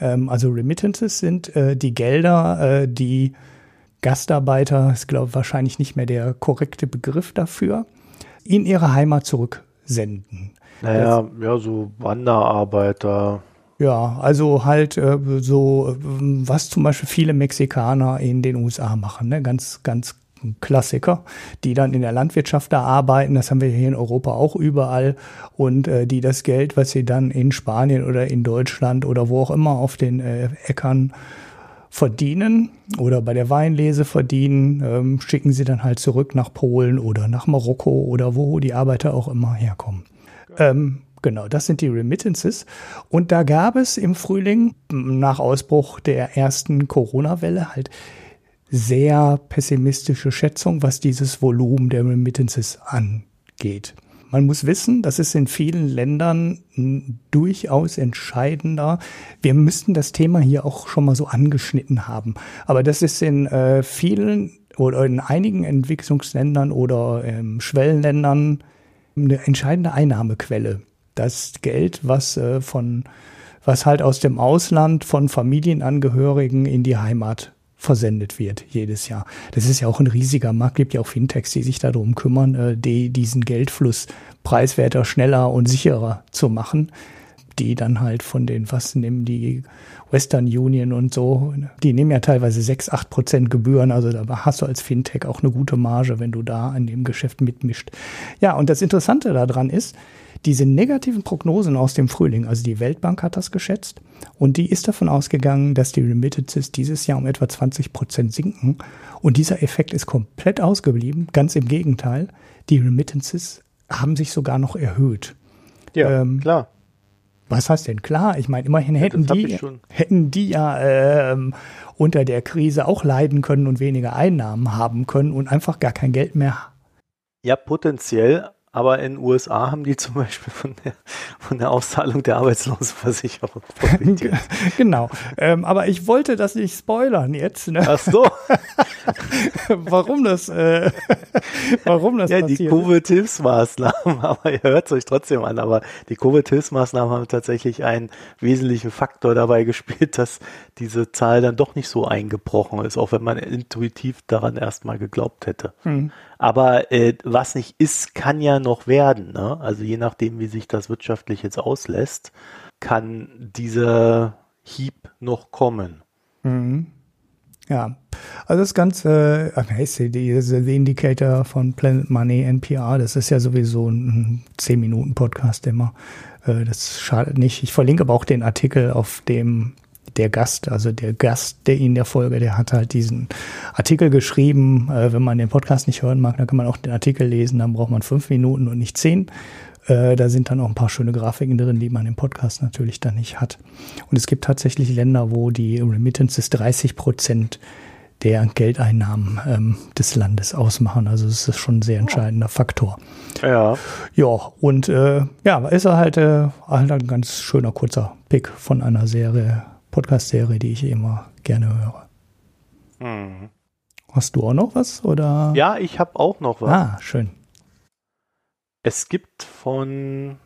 Ähm, also Remittances sind äh, die Gelder, äh, die Gastarbeiter, ist glaube wahrscheinlich nicht mehr der korrekte Begriff dafür, in ihre Heimat zurücksenden. Naja, das, ja, so Wanderarbeiter. Ja, also halt äh, so, was zum Beispiel viele Mexikaner in den USA machen, ne? ganz, ganz Klassiker, die dann in der Landwirtschaft da arbeiten, das haben wir hier in Europa auch überall, und äh, die das Geld, was sie dann in Spanien oder in Deutschland oder wo auch immer auf den äh, Äckern verdienen oder bei der Weinlese verdienen, ähm, schicken sie dann halt zurück nach Polen oder nach Marokko oder wo die Arbeiter auch immer herkommen. Ähm, Genau, das sind die Remittances. Und da gab es im Frühling nach Ausbruch der ersten Corona-Welle halt sehr pessimistische Schätzung, was dieses Volumen der Remittances angeht. Man muss wissen, das ist in vielen Ländern durchaus entscheidender. Wir müssten das Thema hier auch schon mal so angeschnitten haben. Aber das ist in äh, vielen oder in einigen Entwicklungsländern oder ähm, Schwellenländern eine entscheidende Einnahmequelle. Das Geld, was äh, von was halt aus dem Ausland von Familienangehörigen in die Heimat versendet wird jedes Jahr. Das ist ja auch ein riesiger Markt, gibt ja auch Fintechs, die sich darum kümmern, äh, die, diesen Geldfluss preiswerter, schneller und sicherer zu machen. Die dann halt von den, was nehmen die Western Union und so, die nehmen ja teilweise 6, 8 Prozent Gebühren, also da hast du als Fintech auch eine gute Marge, wenn du da an dem Geschäft mitmischt. Ja, und das Interessante daran ist, diese negativen Prognosen aus dem Frühling, also die Weltbank hat das geschätzt und die ist davon ausgegangen, dass die Remittances dieses Jahr um etwa 20 Prozent sinken und dieser Effekt ist komplett ausgeblieben. Ganz im Gegenteil, die Remittances haben sich sogar noch erhöht. Ja, ähm, klar. Was heißt denn klar? Ich meine, immerhin hätten ja, die, hätten die ja ähm, unter der Krise auch leiden können und weniger Einnahmen haben können und einfach gar kein Geld mehr. Ja, potenziell, aber in den USA haben die [laughs] zum Beispiel von der, von der Auszahlung der Arbeitslosenversicherung profitiert. [laughs] genau. Ähm, aber ich wollte das nicht spoilern jetzt. Ne? Ach so. [laughs] warum das, äh, warum das Ja, passiert. die Covid-Hilfsmaßnahmen, aber ihr hört es euch trotzdem an, aber die Covid-Hilfsmaßnahmen haben tatsächlich einen wesentlichen Faktor dabei gespielt, dass diese Zahl dann doch nicht so eingebrochen ist, auch wenn man intuitiv daran erstmal geglaubt hätte. Hm. Aber äh, was nicht ist, kann ja noch werden. Ne? Also je nachdem, wie sich das wirtschaftlich jetzt auslässt, kann dieser Hieb noch kommen. Mhm. Ja, also das Ganze, äh, diese The Indicator von Planet Money, NPR, das ist ja sowieso ein 10-Minuten-Podcast immer. Äh, das schadet nicht. Ich verlinke aber auch den Artikel auf dem der Gast, also der Gast, der in der Folge, der hat halt diesen Artikel geschrieben. Äh, wenn man den Podcast nicht hören mag, dann kann man auch den Artikel lesen. Dann braucht man fünf Minuten und nicht zehn. Äh, da sind dann auch ein paar schöne Grafiken drin, die man im Podcast natürlich dann nicht hat. Und es gibt tatsächlich Länder, wo die Remittances 30 Prozent der Geldeinnahmen ähm, des Landes ausmachen. Also es ist schon ein sehr entscheidender Faktor. Ja. Ja, und äh, ja, ist er halt, äh, halt ein ganz schöner kurzer Pick von einer Serie, Podcast-Serie, die ich immer gerne höre. Mhm. Hast du auch noch was? Oder? Ja, ich habe auch noch was. Ah, schön. Es gibt von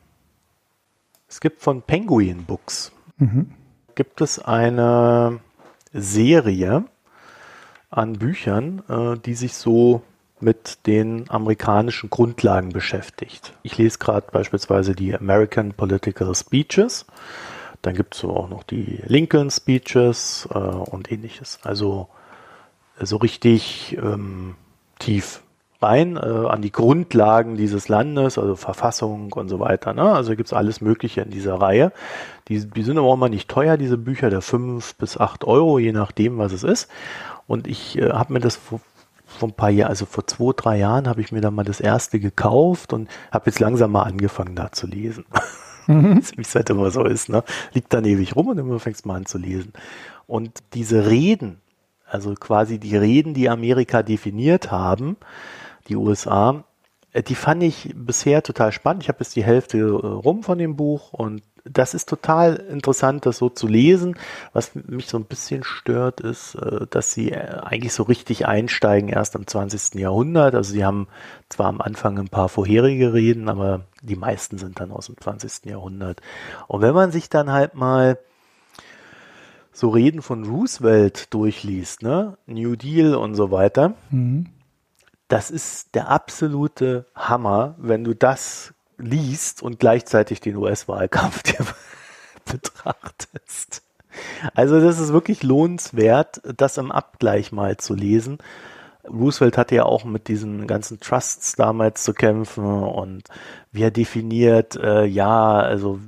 es gibt von Penguin Books mhm. gibt es eine Serie an Büchern, äh, die sich so mit den amerikanischen Grundlagen beschäftigt. Ich lese gerade beispielsweise die American Political Speeches. Dann gibt es so auch noch die Lincoln Speeches äh, und ähnliches. Also äh, so richtig ähm, tief rein äh, an die Grundlagen dieses Landes, also Verfassung und so weiter. Ne? Also gibt es alles Mögliche in dieser Reihe. Die, die sind aber auch mal nicht teuer, diese Bücher, der fünf bis acht Euro, je nachdem, was es ist. Und ich äh, habe mir das vor, vor ein paar Jahren, also vor zwei, drei Jahren, habe ich mir da mal das erste gekauft und habe jetzt langsam mal angefangen, da zu lesen. [laughs] Mhm. Wie es halt immer so ist, ne? Liegt dann ewig rum und immer fängst mal an zu lesen. Und diese Reden, also quasi die Reden, die Amerika definiert haben, die USA, äh, die fand ich bisher total spannend. Ich habe jetzt die Hälfte äh, rum von dem Buch und das ist total interessant, das so zu lesen. Was mich so ein bisschen stört, ist, äh, dass sie äh, eigentlich so richtig einsteigen erst im 20. Jahrhundert. Also sie haben zwar am Anfang ein paar vorherige Reden, aber die meisten sind dann aus dem 20. Jahrhundert. Und wenn man sich dann halt mal so Reden von Roosevelt durchliest, ne, New Deal und so weiter, mhm. das ist der absolute Hammer, wenn du das liest und gleichzeitig den US-Wahlkampf [laughs] dir betrachtest. Also das ist wirklich lohnenswert, das im Abgleich mal zu lesen. Roosevelt hatte ja auch mit diesen ganzen Trusts damals zu kämpfen und wie er definiert, äh, ja, also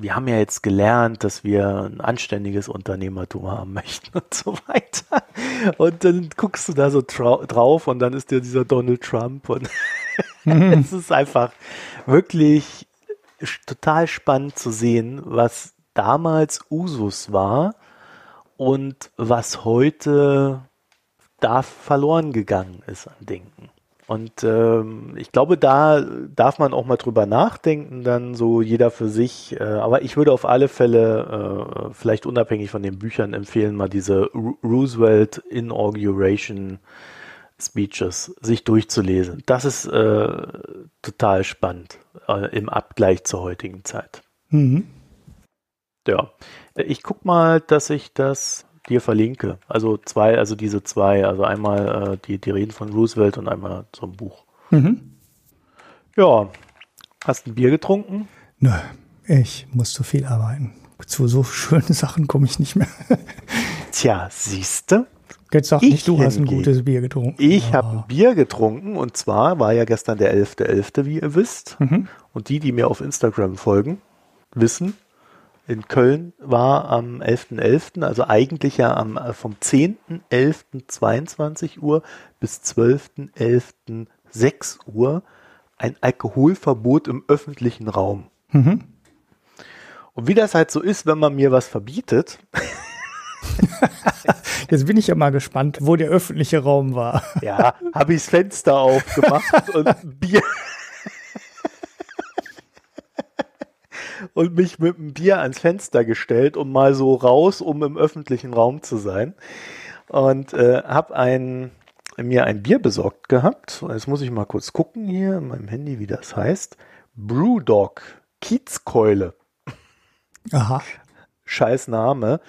wir haben ja jetzt gelernt, dass wir ein anständiges Unternehmertum haben möchten [laughs] und so weiter. Und dann guckst du da so drauf und dann ist dir dieser Donald Trump und [laughs] mhm. es ist einfach wirklich total spannend zu sehen, was damals Usus war und was heute da verloren gegangen ist an Denken. Und ähm, ich glaube, da darf man auch mal drüber nachdenken, dann so jeder für sich. Äh, aber ich würde auf alle Fälle, äh, vielleicht unabhängig von den Büchern, empfehlen, mal diese Roosevelt Inauguration Speeches sich durchzulesen. Das ist äh, total spannend äh, im Abgleich zur heutigen Zeit. Mhm. Ja, ich guck mal, dass ich das dir verlinke. Also zwei, also diese zwei, also einmal äh, die, die Reden von Roosevelt und einmal so ein Buch. Mhm. Ja, hast du ein Bier getrunken? Nö, Ich muss zu viel arbeiten. Zu so schönen Sachen komme ich nicht mehr. [laughs] Tja, siehste. Jetzt sag nicht, du hast ein gutes Bier getrunken. Ich habe ein Bier getrunken und zwar war ja gestern der 11.11., .11., wie ihr wisst. Mhm. Und die, die mir auf Instagram folgen, wissen, in Köln war am 11.11., .11., also eigentlich ja am, äh, vom 10.11.22 Uhr bis 12.11. 6 Uhr ein Alkoholverbot im öffentlichen Raum. Mhm. Und wie das halt so ist, wenn man mir was verbietet. [laughs] Jetzt bin ich ja mal gespannt, wo der öffentliche Raum war. Ja, habe ich das Fenster aufgemacht und [laughs] Bier. Und mich mit einem Bier ans Fenster gestellt und mal so raus, um im öffentlichen Raum zu sein. Und äh, habe ein, mir ein Bier besorgt gehabt. Jetzt muss ich mal kurz gucken hier in meinem Handy, wie das heißt. Brewdog Kiezkeule. Aha. Scheiß Name.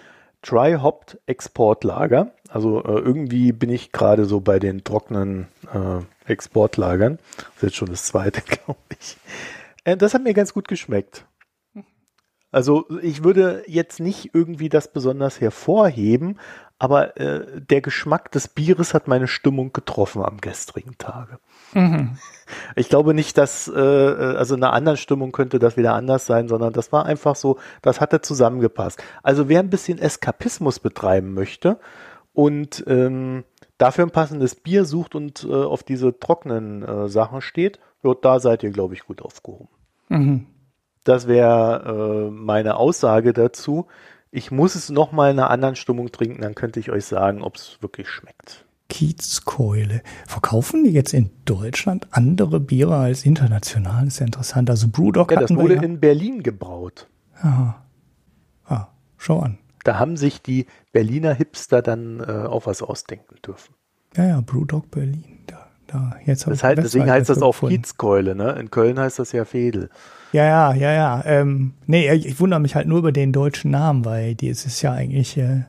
Dry-Hopped Exportlager. Also äh, irgendwie bin ich gerade so bei den trockenen äh, Exportlagern. Das ist jetzt schon das zweite, [laughs] glaube ich. Äh, das hat mir ganz gut geschmeckt. Also ich würde jetzt nicht irgendwie das besonders hervorheben, aber äh, der Geschmack des Bieres hat meine Stimmung getroffen am gestrigen Tage. Mhm. Ich glaube nicht, dass, äh, also in einer anderen Stimmung könnte das wieder anders sein, sondern das war einfach so, das hatte zusammengepasst. Also wer ein bisschen Eskapismus betreiben möchte und ähm, dafür ein passendes Bier sucht und äh, auf diese trockenen äh, Sachen steht, ja, da seid ihr, glaube ich, gut aufgehoben. Mhm. Das wäre äh, meine Aussage dazu. Ich muss es noch mal in einer anderen Stimmung trinken, dann könnte ich euch sagen, ob es wirklich schmeckt. Kiezkeule. Verkaufen die jetzt in Deutschland andere Biere als international? Das ist ja interessant. Also Brewdog Ja, das wurde ja. in Berlin gebraut. Aha. Ah, schau an. Da haben sich die Berliner Hipster dann äh, auch was ausdenken dürfen. Ja, ja, Brewdog Berlin. Da, da. Jetzt Das heißt, deswegen heißt das auch gefunden. Kiezkeule, ne? In Köln heißt das ja Fedel. Ja, ja, ja, ja. Ähm, nee, ich, ich wundere mich halt nur über den deutschen Namen, weil die, es ist ja eigentlich äh,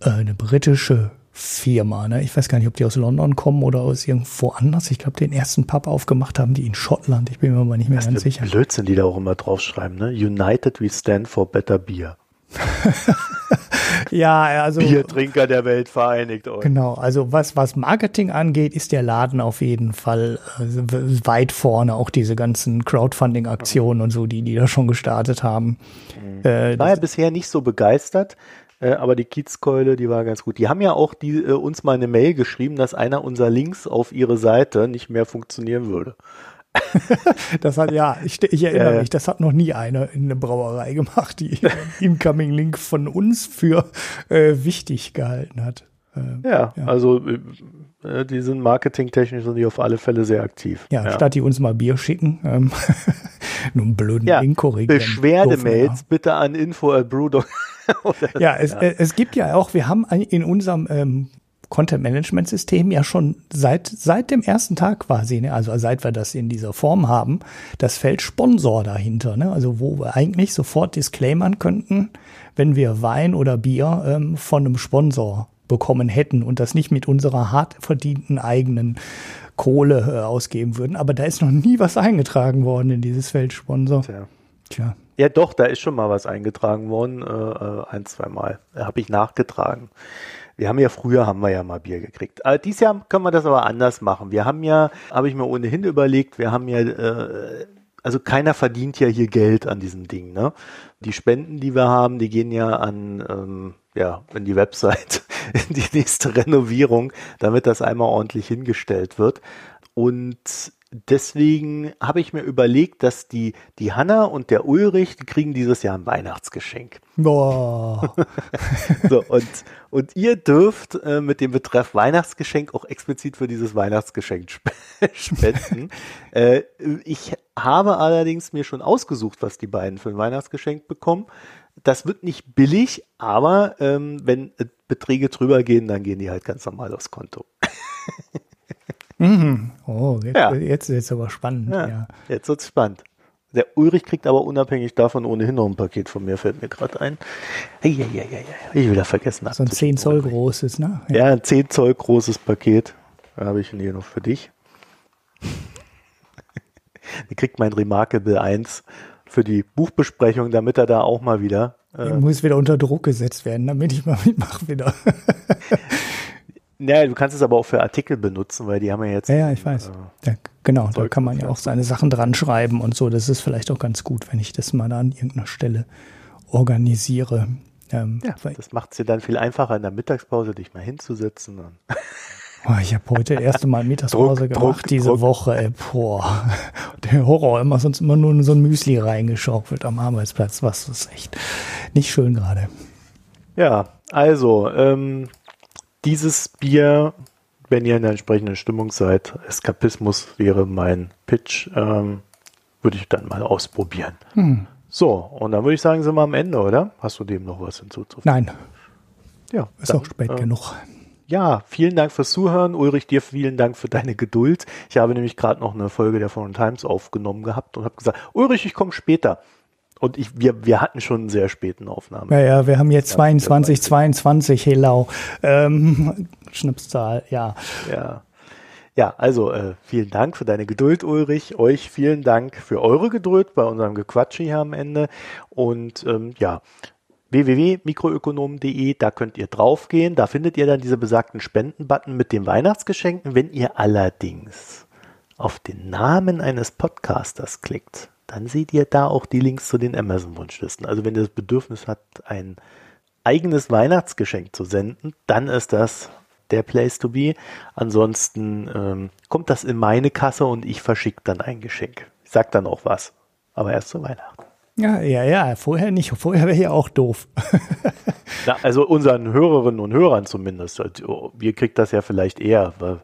äh, eine britische Firma. Ne? Ich weiß gar nicht, ob die aus London kommen oder aus irgendwo anders. Ich glaube, den ersten Pub aufgemacht haben die in Schottland. Ich bin mir aber nicht mehr Das ganz sicher. Blödsinn, die da auch immer draufschreiben, ne? United we stand for better beer. [laughs] [laughs] Ja, also Biertrinker der Welt vereinigt euch. Genau, also was, was Marketing angeht, ist der Laden auf jeden Fall äh, weit vorne. Auch diese ganzen Crowdfunding-Aktionen und so, die die da schon gestartet haben. Äh, Ich war ja bisher nicht so begeistert, äh, aber die Kiezkeule, die war ganz gut. Die haben ja auch die, äh, uns mal eine Mail geschrieben, dass einer unserer Links auf ihre Seite nicht mehr funktionieren würde. [laughs] das hat ja, ich, ich erinnere Ja, ja. mich, das hat noch nie einer in eine Brauerei gemacht, die [laughs] Incoming Link von uns für äh, wichtig gehalten hat. Äh, Ja, Ja. also äh, die sind marketingtechnisch sind die auf alle Fälle sehr aktiv. ja, statt die uns mal Bier schicken, ähm, [laughs] nur einen blöden Ja, Link korrigieren. Beschwerdemails bitte an info at Ja, es, äh, es gibt ja auch, wir haben in unserem ähm, Content-Management-System ja schon seit, seit dem ersten Tag quasi, ne, also seit wir das in dieser Form haben, das Feld Sponsor dahinter, ne, also wo wir eigentlich sofort disclaimern könnten, wenn wir Wein oder Bier ähm, von einem Sponsor bekommen hätten und das nicht mit unserer hart verdienten eigenen Kohle äh, ausgeben würden. Aber da ist noch nie was eingetragen worden in dieses Feld Sponsor. Tja. Tja. Ja, doch, da ist schon mal was eingetragen worden, äh, äh, ein, zwei Mal. Habe ich nachgetragen. Wir haben ja früher haben wir ja mal Bier gekriegt. Äh, dieses Jahr können wir das aber anders machen. Wir haben ja, habe ich mir ohnehin überlegt, wir haben ja, äh, also keiner verdient ja hier Geld an diesem Ding. Ne? Die Spenden, die wir haben, die gehen ja an, ähm, ja, in die Website, [laughs] in die nächste Renovierung, damit das einmal ordentlich hingestellt wird. Und deswegen habe ich mir überlegt, dass die, die Hanna und der Ulrich, die kriegen dieses Jahr ein Weihnachtsgeschenk. Boah. [laughs] So, und, und ihr dürft äh, mit dem Betreff Weihnachtsgeschenk auch explizit für dieses Weihnachtsgeschenk sp [laughs] spenden. [laughs] äh, ich habe allerdings mir schon ausgesucht, was die beiden für ein Weihnachtsgeschenk bekommen. Das wird nicht billig, aber ähm, wenn äh, Beträge drüber gehen, dann gehen die halt ganz normal aufs Konto. Mhm. Oh, jetzt, Ja. jetzt ist es aber spannend. Ja. Ja, jetzt wird's spannend. Der Ulrich kriegt aber unabhängig davon ohnehin noch ein Paket von mir, fällt mir gerade ein. Hey, hey, hey, ich wieder vergessen. So ein 10 Zoll großes, ne? Ja, ein 10 Zoll großes Paket. Da habe ich ihn hier noch für dich. [laughs] Die kriegt mein Remarkable 1 für die Buchbesprechung, damit er da auch mal wieder. Äh, muss wieder unter Druck gesetzt werden, damit ich mal mitmache wieder. [laughs] Ja, du kannst es aber auch für Artikel benutzen, weil die haben ja jetzt. Ja, ja ich weiß. Äh, ja, genau, da kann man ja auch seine Sachen dran schreiben und so. Das ist vielleicht auch ganz gut, wenn ich das mal an irgendeiner Stelle organisiere. Ähm, ja, das macht es dir dann viel einfacher in der Mittagspause, dich mal hinzusetzen. [laughs] Oh, ich habe heute das erste Mal Mittagspause Druck, gemacht Druck, diese Druck. Woche. Ey, boah, [laughs] der Horror, immer sonst immer nur so ein Müsli reingeschaufelt am Arbeitsplatz. Was ist echt nicht schön gerade. Ja, also ähm, dieses Bier, wenn ihr in der entsprechenden Stimmung seid, Eskapismus wäre mein Pitch, ähm, würde ich dann mal ausprobieren. Hm. So, und dann würde ich sagen, sind wir am Ende, oder? Hast du dem noch was hinzuzufügen? Nein. Ja. Ist dann, auch spät äh, genug. Ja, vielen Dank fürs Zuhören. Ulrich, dir vielen Dank für deine Geduld. Ich habe nämlich gerade noch eine Folge der Foreign Times aufgenommen gehabt und habe gesagt, Ulrich, ich komme später. Und ich, wir, wir hatten schon einen sehr späten Aufnahmen. Ja, ja, wir haben jetzt ja, 22, 22, Helau. Ähm, [laughs] Schnipszahl, ja. Ja. Ja, also äh, vielen Dank für deine Geduld, Ulrich. Euch vielen Dank für eure Geduld bei unserem Gequatsche hier am Ende. Und ähm, ja, www.mikroökonomen.de, da könnt ihr draufgehen. Da findet ihr dann diese besagten Spendenbutton mit den Weihnachtsgeschenken. Wenn ihr allerdings auf den Namen eines Podcasters klickt, dann seht ihr da auch die Links zu den Amazon-Wunschlisten. Also wenn ihr das Bedürfnis habt, ein eigenes Weihnachtsgeschenk zu senden, dann ist das der Place to be. Ansonsten ähm, kommt das in meine Kasse und ich verschicke dann ein Geschenk. Ich sag dann auch was, aber erst zu Weihnachten. Ja, ja, ja, vorher nicht. Vorher wäre ja auch doof. [laughs] Na, also unseren Hörerinnen und Hörern zumindest. Also, wir kriegt das ja vielleicht eher, weil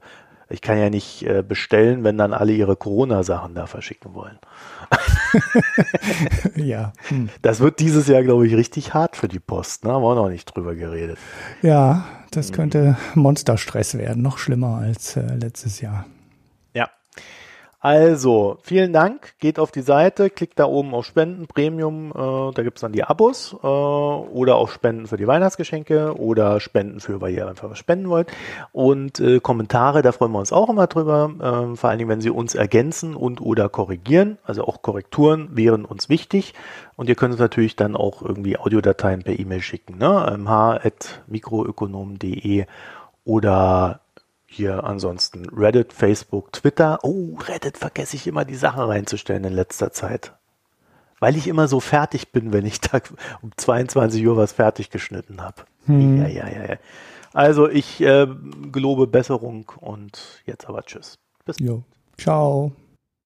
ich kann ja nicht äh, bestellen, wenn dann alle ihre Corona-Sachen da verschicken wollen. [laughs] [laughs] ja. Hm. Das wird dieses Jahr, glaube ich, richtig hart für die Post. Ne? Haben wir auch noch nicht drüber geredet. Ja, das hm. könnte Monsterstress werden. Noch schlimmer als äh, letztes Jahr. Also, vielen Dank. Geht auf die Seite, klickt da oben auf Spenden, Premium, äh, da gibt's dann die Abos äh, oder auch Spenden für die Weihnachtsgeschenke oder Spenden für, weil ihr einfach was spenden wollt. Und äh, Kommentare, da freuen wir uns auch immer drüber, äh, vor allen Dingen, wenn sie uns ergänzen und oder korrigieren. Also auch Korrekturen wären uns wichtig. Und ihr könnt uns natürlich dann auch irgendwie Audiodateien per E-Mail schicken, ne? mh.mikroökonom.de oder hier ansonsten Reddit, Facebook, Twitter. Oh, Reddit vergesse ich immer die Sachen reinzustellen in letzter Zeit. Weil ich immer so fertig bin, wenn ich [laughs] da um 22 Uhr was fertig geschnitten habe. Hm. Ja, ja, ja, ja. Also ich äh, gelobe Besserung und jetzt aber tschüss. Bis. Jo. Ciao.